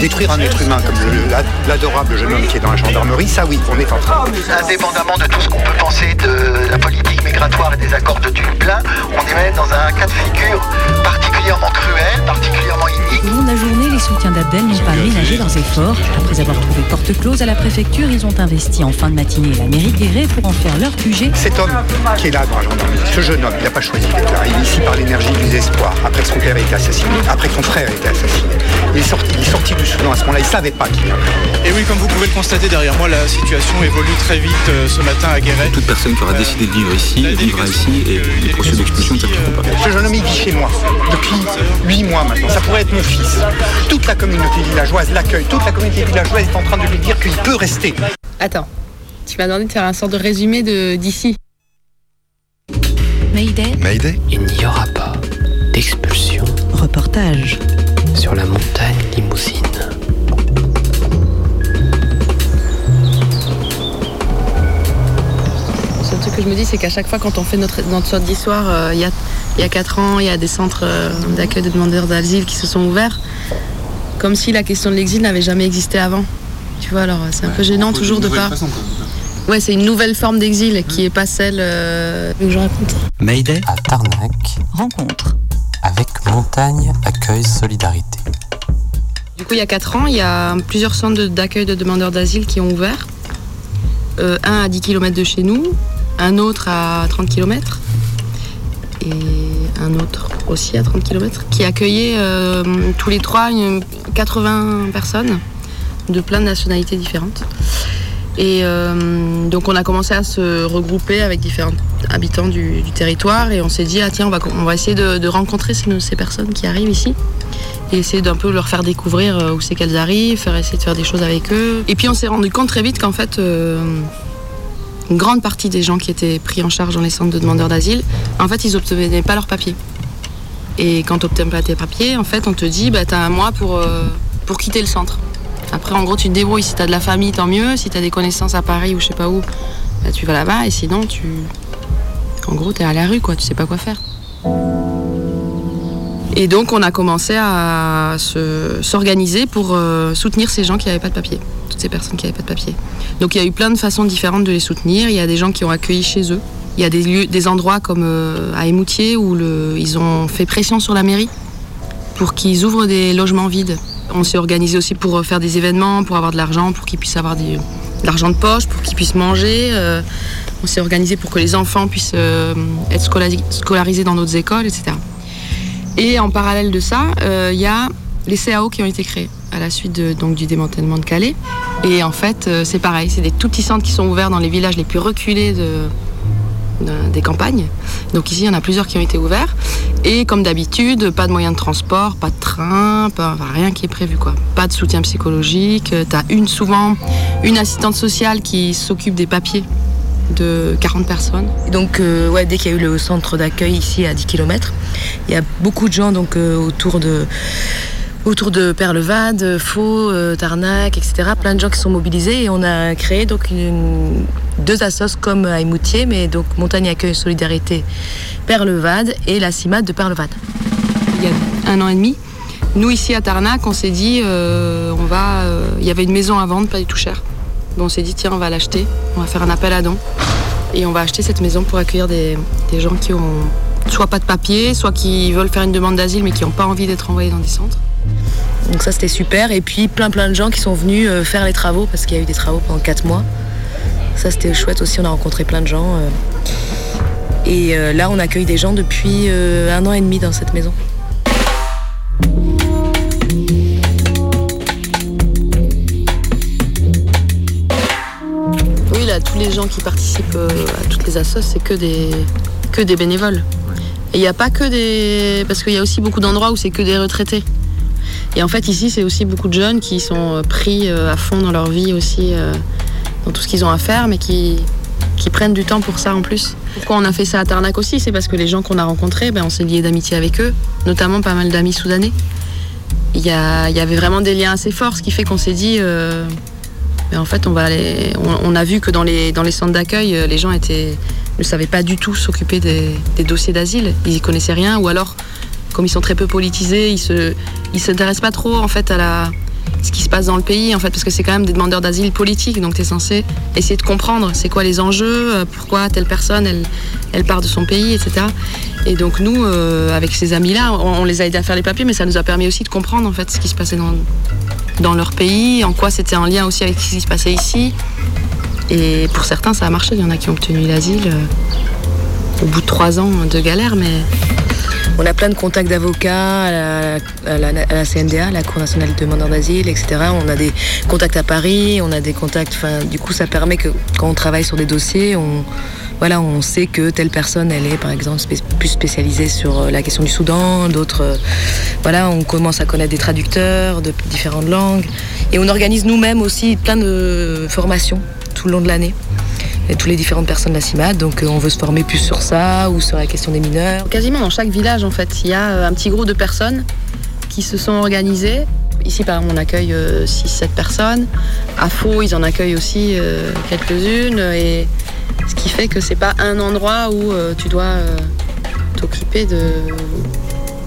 Détruire un être humain comme le- la- l'adorable jeune homme qui est dans la gendarmerie, ça oui, on est en train. Indépendamment de tout ce qu'on peut penser de la politique migratoire et des accords de Dublin, on est même dans un cas de figure particulièrement cruel, particulièrement inique. Au long de la journée, les soutiens d'Abdel n'ont pas ménagé leurs efforts. Après avoir trouvé porte close à la préfecture, ils ont investi en fin de matinée la mairie guérée pour en faire leur QG. Cet homme qui est là dans la gendarmerie, ce jeune homme, il n'a pas choisi d'être là. Il est ici par l'énergie du désespoir, après que son père ait été assassiné, après que son frère ait été assassiné. Il est sorti, il est sorti du Soudan à ce moment-là, il ne savait pas qu'il avait. Et oui, comme vous pouvez le constater derrière moi, la situation évolue très vite euh, ce matin à Guéret. Toute personne qui aura décidé de vivre ici vivra ici et les procédures d'expulsion ne s'appliqueront pas. Ce jeune homme, il vit chez moi depuis huit mois maintenant. Ça pourrait être mon fils. Toute la communauté villageoise l'accueille. Toute la communauté villageoise est en train de lui dire qu'il peut rester. Attends, tu m'as demandé de faire un sort de résumé de d'ici. Mayday Mayday Il n'y aura pas d'expulsion Reportage. Sur la montagne limousine. Le truc que je me dis, c'est qu'à chaque fois, quand on fait notre, notre sorte d'histoire, euh, il y, a, il y a 4 ans, il y a des centres euh, d'accueil de demandeurs d'asile qui se sont ouverts, comme si la question de l'exil n'avait jamais existé avant. Tu vois, alors c'est un peu gênant toujours de pas. Ouais, c'est une nouvelle forme d'exil qui est pas celle euh, que je raconte. Mayday À Tarnac, Rencontre. Avec Montagne Accueil Solidarité. Du coup, il y a 4 ans, il y a plusieurs centres d'accueil de demandeurs d'asile qui ont ouvert. Euh, un à 10 km de chez nous, un autre à 30 km et un autre aussi à 30 km qui accueillait euh, tous les trois une- 80 personnes de plein de nationalités différentes. Et euh, donc on a commencé à se regrouper avec différents habitants du, territoire et on s'est dit ah tiens on va, on va essayer de, rencontrer ces, personnes qui arrivent ici et essayer d'un peu leur faire découvrir euh, où c'est qu'elles arrivent, faire essayer de faire des choses avec eux. Et puis on s'est rendu compte très vite qu'en fait euh, une grande partie des gens qui étaient pris en charge dans les centres de demandeurs d'asile, en fait ils obtenaient pas leurs papiers. Et quand tu n'obtiens pas tes papiers, en fait on te dit bah t'as un mois pour, pour quitter le centre. Après en gros tu te débrouilles, si t'as de la famille tant mieux, si t'as des connaissances à Paris ou je sais pas où, bah, tu vas là-bas et sinon tu... En gros t'es à la rue quoi, tu sais pas quoi faire. Et donc on a commencé à se- s'organiser pour euh, soutenir ces gens qui n'avaient pas de papier, toutes ces personnes qui n'avaient pas de papier. Donc il y a eu plein de façons différentes de les soutenir. Il y a des gens qui ont accueilli chez eux. Il y a des endroits comme euh, à Émoutier où ils ont fait pression sur la mairie pour qu'ils ouvrent des logements vides. On s'est organisé aussi pour euh, faire des événements, pour avoir de l'argent, pour qu'ils puissent avoir des- de l'argent de poche, pour qu'ils puissent manger. Euh, on s'est organisé pour que les enfants puissent euh, être scolari- scolarisés dans d'autres écoles, etc. Et en parallèle de ça, euh, il y a les CAO qui ont été créés à la suite du démantèlement de Calais. Et en fait, euh, c'est pareil, c'est des tout petits centres qui sont ouverts dans les villages les plus reculés de- des campagnes. Donc ici, il y en a plusieurs qui ont été ouverts. Et comme d'habitude, pas de moyens de transport, pas de train, pas, enfin, rien qui est prévu. quoi. Pas de soutien psychologique. Tu as une, souvent une assistante sociale qui s'occupe des papiers de 40 personnes. Donc, euh, ouais, dès qu'il y a eu le centre d'accueil ici à 10 km, il y a beaucoup de gens donc, euh, autour de autour de Perlevade, Faux, euh, Tarnac, etc. Plein de gens qui sont mobilisés et on a créé donc deux assos comme à mais donc Montagne Accueil Solidarité Perlevade et la CIMAD de Perlevade. il y a un an et demi. Nous, ici à Tarnac, on s'est dit, euh, on va. euh, il y avait une maison à vendre, pas du tout cher. Donc on s'est dit, tiens, on va l'acheter. On va faire un appel à dons. Et on va acheter cette maison pour accueillir des, des gens qui ont soit pas de papier, soit qui veulent faire une demande d'asile mais qui n'ont pas envie d'être envoyés dans des centres. Donc ça c'était super. Et puis plein plein de gens qui sont venus euh, faire les travaux parce qu'il y a eu des travaux pendant 4 mois. Ça c'était chouette aussi, on a rencontré plein de gens. euh. Et euh, là on accueille des gens depuis euh, un an et demi dans cette maison. Oui, là, tous les gens qui participent euh, à toutes les assos, c'est que des, que des bénévoles. Et il n'y a pas que des. Parce qu'il y a aussi beaucoup d'endroits où c'est que des retraités. Et en fait, ici, c'est aussi beaucoup de jeunes qui sont euh, pris euh, à fond dans leur vie aussi, euh, dans tout ce qu'ils ont à faire, mais qui, prennent du temps pour ça en plus. Pourquoi on a fait ça à Tarnac aussi C'est parce que les gens qu'on a rencontrés, ben, on s'est liés d'amitié avec eux, notamment pas mal d'amis soudanais. Il y, avait vraiment des liens assez forts, ce qui fait qu'on s'est dit. euh, mais en fait, on, va aller, on, a vu que dans les, centres d'accueil, les gens ne savaient pas du tout s'occuper des, des dossiers d'asile. Ils y connaissaient rien, ou alors, comme ils sont très peu politisés, ils se, ils s'intéressent pas trop en fait à ce qui se passe dans le pays, en fait, parce que c'est quand même des demandeurs d'asile politiques. Donc, tu es censé essayer de comprendre c'est quoi les enjeux, euh, pourquoi telle personne elle, part de son pays, etc. Et donc, nous, euh, avec ces amis-là, on, on les a aidés à faire les papiers, mais ça nous a permis aussi de comprendre en fait ce qui se passait dans, dans leur pays, en quoi c'était en lien aussi avec ce qui se passait ici. Et pour certains, ça a marché. Il y en a qui ont obtenu l'asile euh, au bout de trois ans de galère, mais On a plein de contacts d'avocats à la, CNDA, la Cour nationale des demandeurs d'asile, etc. On a des contacts à Paris, on a des contacts. Du coup, ça permet que quand on travaille sur des dossiers, on, voilà, on sait que telle personne, elle est par exemple plus spécialisée sur euh, la question du Soudan, d'autres. euh, voilà, on commence à connaître des traducteurs de différentes langues. Et on organise nous-mêmes aussi plein de formations tout le long de l'année. Tous les différentes personnes de la CIMAD, donc euh, on veut se former plus sur ça ou sur la question des mineurs. quasiment dans chaque village, en fait, il y a euh, un petit groupe de personnes qui se sont organisées. Ici, par exemple, on accueille 6-7 personnes. À Faux, ils en accueillent aussi euh, quelques-unes. Et ce qui fait que c'est pas un endroit où euh, tu dois euh, t'occuper de,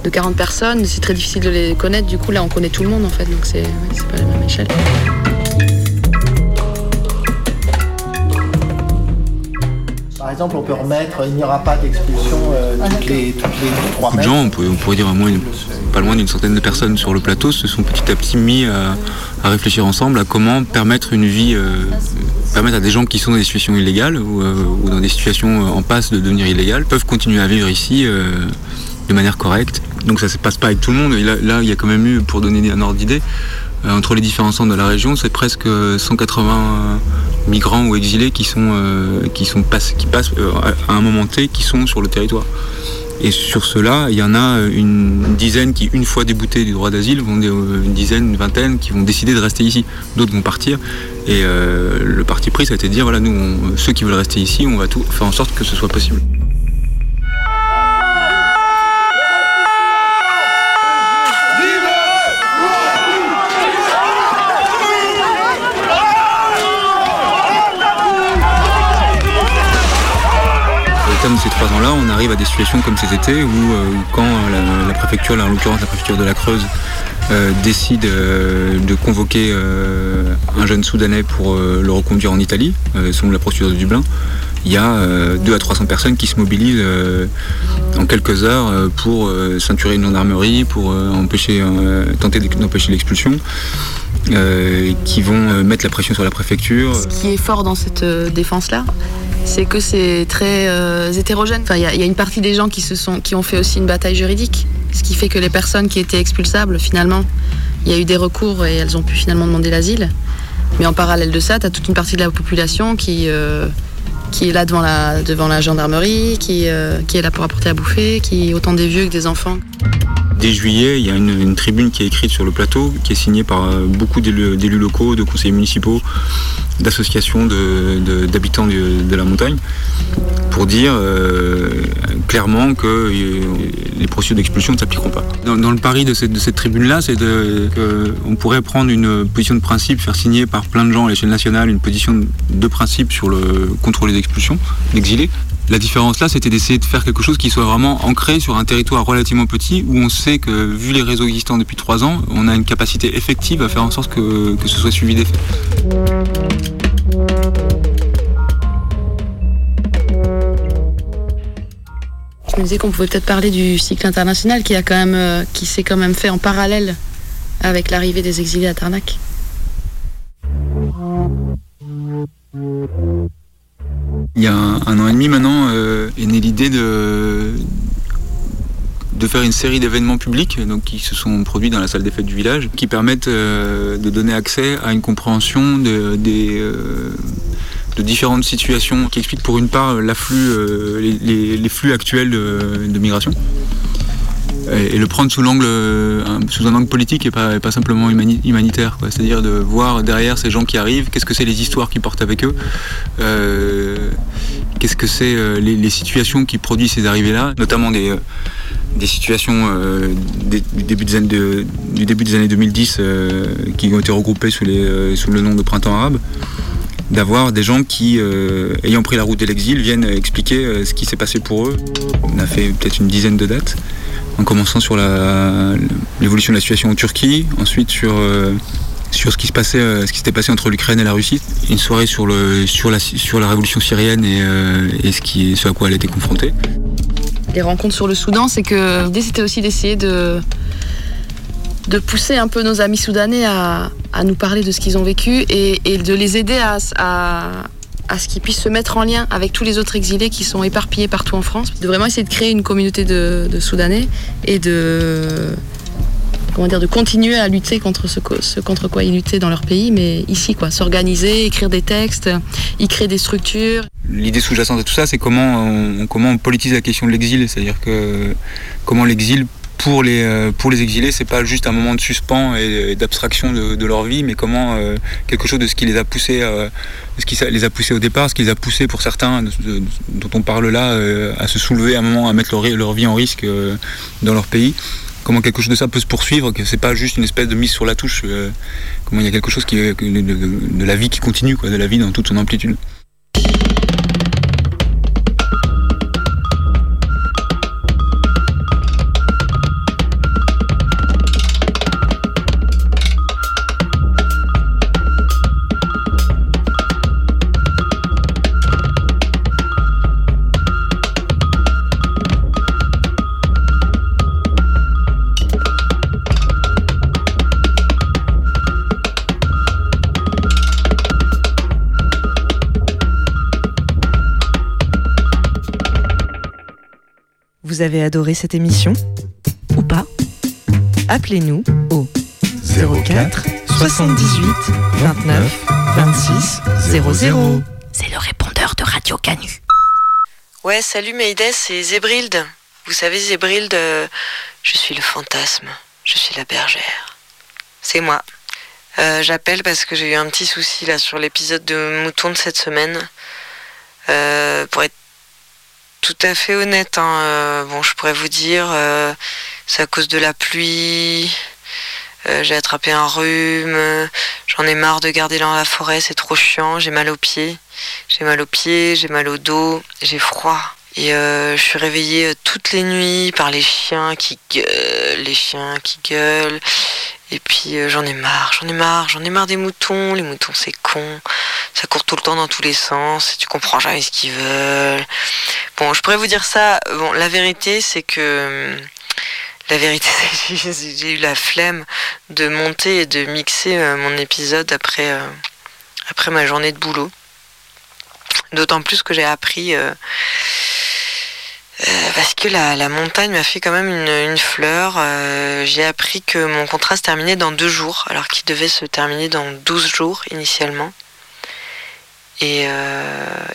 de 40 personnes. C'est très difficile de les connaître. Du coup, là, on connaît tout le monde, en fait. Donc, c'est ouais, pas la même échelle. Exemple, on peut remettre, il n'y aura pas d'expulsion euh, toutes, les, toutes les trois Beaucoup de gens, on pourrait, on pourrait dire au moins une- pas loin d'une centaine de personnes sur le plateau, se sont petit à petit mis à, à réfléchir ensemble à comment permettre une vie, euh, permettre à des gens qui sont dans des situations illégales ou, euh, ou dans des situations en passe de devenir illégales, peuvent continuer à vivre ici euh, de manière correcte. Donc ça ne se passe pas avec tout le monde. Et là, là, il y a quand même eu, pour donner un ordre d'idée, entre les différents centres de la région, c'est presque 180 migrants ou exilés qui euh, passent euh, à un moment T qui sont sur le territoire. Et sur cela, il y en a une dizaine qui, une fois déboutés du droit d'asile, vont euh, une dizaine, une vingtaine qui vont décider de rester ici. D'autres vont partir. Et euh, le parti pris, ça a été de dire voilà, nous, ceux qui veulent rester ici, on va tout faire en sorte que ce soit possible. Ces trois ans-là, on arrive à des situations comme cet été où, euh, où quand la, la préfecture, là, en l'occurrence la préfecture de la Creuse, euh, décide euh, de convoquer euh, un jeune Soudanais pour euh, le reconduire en Italie, euh, selon la procédure de Dublin, il y a euh, 2 à 300 personnes qui se mobilisent euh, en quelques heures euh, pour euh, ceinturer une gendarmerie, pour euh, empêcher, euh, tenter d'empêcher l'expulsion, euh, qui vont euh, mettre la pression sur la préfecture. Ce qui est fort dans cette euh, défense-là, c'est que c'est très hétérogène. Enfin, il y, a- il y a une partie des gens qui, se sont, qui ont fait aussi une bataille juridique, ce qui fait que les personnes qui étaient expulsables, finalement, il y a eu des recours et elles ont pu finalement demander l'asile. Mais en parallèle de ça, tu as toute une partie de la population qui, qui est là devant la, devant la gendarmerie, qui, euh, qui est là pour apporter à bouffer, qui est autant des vieux que des enfants. Dès juillet, il y a une, une tribune qui est écrite sur le plateau, qui est signée par euh, beaucoup d'élus locaux, de conseillers municipaux, d'associations d'habitants de, de la montagne, pour dire euh, clairement que euh, les procédures d'expulsion ne s'appliqueront pas. Dans, dans le pari de cette, de cette tribune-là, c'est de- que on pourrait prendre une position de principe, faire signer par plein de gens à l'échelle nationale une position de, de principe sur le contrôle des expulsions d'exilés. La différence là, c'était d'essayer de faire quelque chose qui soit vraiment ancré sur un territoire relativement petit où on sait que, vu les réseaux existants depuis trois ans, on a une capacité effective à faire en sorte que, que ce soit suivi des faits. Je me disais qu'on pouvait peut-être parler du cycle international qui, a quand même, euh, qui s'est quand même fait en parallèle avec l'arrivée des exilés à Tarnac. Il y a un, an et demi maintenant euh, est née l'idée de, de faire une série d'événements publics donc, qui se sont produits dans la salle des fêtes du village, qui permettent euh, de donner accès à une compréhension euh, de différentes situations qui expliquent pour une part l'afflux, les, flux actuels de migration. Et, et le prendre euh, un- sous un angle politique et pas, simplement humani- humanitaire. C'est-à-dire de voir derrière ces gens qui arrivent, qu'est-ce que c'est les histoires qu'ils portent avec eux, euh, qu'est-ce que c'est euh, les, situations qui produisent ces arrivées-là, notamment des, euh, situations euh, du, début des années de- du début des années 2010 euh, qui ont été regroupées sous, euh, le nom de Printemps arabe d'avoir des gens qui, euh, ayant pris la route de l'exil, viennent expliquer euh, ce qui s'est passé pour eux. On a fait peut-être une dizaine de dates, en commençant sur l'évolution de la situation en Turquie, ensuite sur, euh, sur ce qui se passait, euh, ce qui s'était passé entre l'Ukraine et la Russie, une soirée sur, le, sur, la, sur la révolution syrienne et, euh, et ce, à quoi elle été confrontée. Les rencontres sur le Soudan, c'est que l'idée c'était aussi d'essayer de, de pousser un peu nos amis soudanais à, à nous parler de ce qu'ils ont vécu et, de les aider à, à ce qu'ils puissent se mettre en lien avec tous les autres exilés qui sont éparpillés partout en France. De vraiment essayer de créer une communauté de, Soudanais et de, comment dire, de continuer à lutter contre ce, co- ce contre quoi ils luttaient dans leur pays, mais ici, quoi, s'organiser, écrire des textes, y créer des structures. L'idée sous-jacente à tout ça, c'est comment on, comment on politise la question de l'exil, c'est-à-dire que comment l'exil pour les, euh, pour les exilés, c'est pas juste un moment de suspens et, d'abstraction de, leur vie, mais comment euh, quelque chose de ce qui les a poussés, euh, ce qui les a poussés au départ, ce qui les a poussés pour certains, dont on parle là, à se soulever à un moment, à mettre leur, leur vie en risque dans leur pays. Comment quelque chose de ça peut se poursuivre, que c'est pas juste une espèce de mise sur la touche. comment il y a quelque chose de la vie qui continue, quoi, de la vie dans toute son amplitude. Vous avez adoré cette émission Ou pas Appelez-nous au 04 78 29 26 00. C'est le répondeur de Radio Canu. Ouais, salut Mayday, c'est Zébrild. Vous savez, Zébrild, euh, je suis le fantasme, je suis la bergère. C'est moi. Euh, J'appelle parce que j'ai eu un petit souci là sur l'épisode de Mouton de cette semaine. Euh, pour être tout à fait honnête, hein, euh, bon, je pourrais vous dire, euh, c'est à cause de la pluie. euh, j'ai attrapé un rhume. J'en ai marre de garder dans la forêt, c'est trop chiant. J'ai mal aux pieds. J'ai mal aux pieds, j'ai mal au dos, j'ai froid. Et euh, je suis réveillée euh, toutes les nuits par les chiens qui gueulent, les chiens qui gueulent. Et puis euh, j'en ai marre, j'en ai marre, j'en ai marre des moutons. Les moutons c'est con, ça court tout le temps dans tous les sens. Tu comprends jamais ce qu'ils veulent. Bon, je pourrais vous dire ça. Bon, la vérité c'est que la vérité, c'est (laughs) que j'ai eu la flemme de monter et de mixer mon épisode après ma journée de boulot. D'autant plus que j'ai appris, euh, euh, parce que la, montagne m'a fait quand même une, fleur, euh, j'ai appris que mon contrat se terminait dans deux jours, alors qu'il devait se terminer dans 12 jours initialement. Et,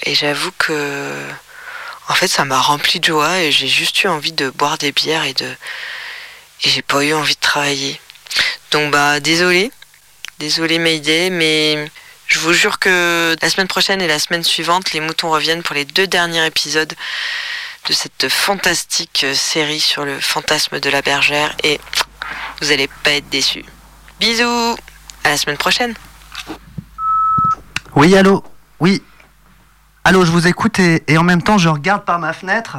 et j'avoue que, en fait, ça m'a rempli de joie et j'ai juste eu envie de boire des bières et de, et j'ai pas eu envie de travailler. Donc bah désolé, désolé Mayday, mais je vous jure que la semaine prochaine et la semaine suivante, les moutons reviennent pour les deux derniers épisodes de cette fantastique série sur le fantasme de la bergère et vous allez pas être déçus. Bisous, à la semaine prochaine. Oui, allô Oui. Allô, je vous écoute et, en même temps, je regarde par ma fenêtre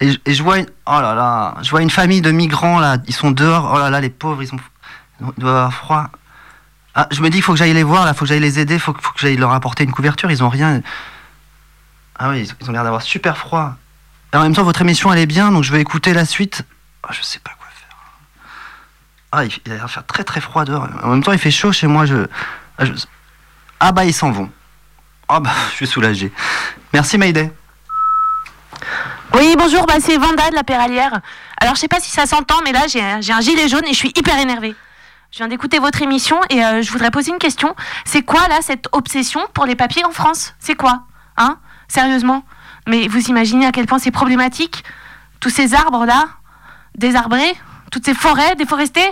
et, je- vois une... Oh là là, je vois une famille de migrants là, ils sont dehors. Oh là là, les pauvres, ils, ont... ils doivent avoir froid. Ah, je me dis, il faut que j'aille les voir là, faut que j'aille les aider, faut, faut que j'aille leur apporter une couverture, ils ont rien. Ah oui, ils, ont l'air d'avoir super froid. Et en même temps, votre émission elle est bien, donc je vais écouter la suite. Ah, je sais pas quoi faire. Ah, il, a l'air de faire très très froid dehors. En même temps, il fait chaud chez moi. Je, ah, ah bah ils s'en vont. Ah bah (laughs) je suis soulagé. Merci Mayday. Oui, bonjour, bah, c'est Vanda de la Péralière. Alors, je sais pas si ça s'entend, mais là, j'ai un, un gilet jaune et je suis hyper énervée. Je viens d'écouter votre émission et euh, je voudrais poser une question. C'est quoi, là, cette obsession pour les papiers en France? C'est quoi? Hein? Sérieusement? Mais vous imaginez à quel point c'est problématique? Tous ces arbres-là, désarbrés, toutes ces forêts déforestées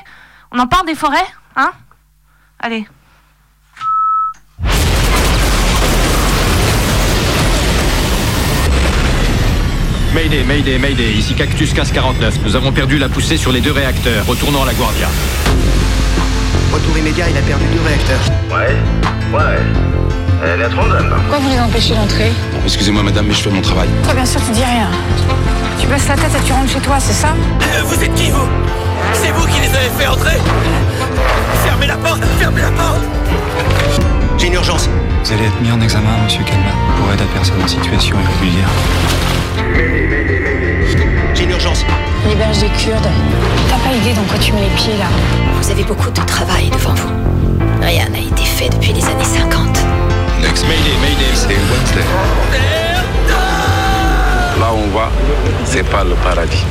On en parle des forêts? Hein? Allez. Mayday, Mayday, Mayday, ici Cactus 1549. Nous avons perdu la poussée sur les deux réacteurs. Retournons à la Guardia. Retour immédiat, il a perdu deux réacteurs. Ouais, ouais. Elle est trop jeune. Pourquoi vous les empêchez d'entrer Excusez-moi, madame, mais je fais mon travail. Toi, bien sûr, tu dis rien. Tu baisses la tête et tu rentres chez toi, c'est ça Euh, vous êtes qui, vous C'est vous qui les avez fait entrer Fermez la porte Fermez la porte J'ai une urgence. Vous allez être mis en examen, monsieur Kalman, pour aide à personne en situation irrégulière. Urgence. On héberge des Kurdes. T'as pas idée dans quoi tu mets les pieds, là Vous avez beaucoup de travail devant vous. Rien n'a été fait depuis les années 50. Next Mayday, Mayday, c'est Wednesday. Là où on va, c'est pas le paradis.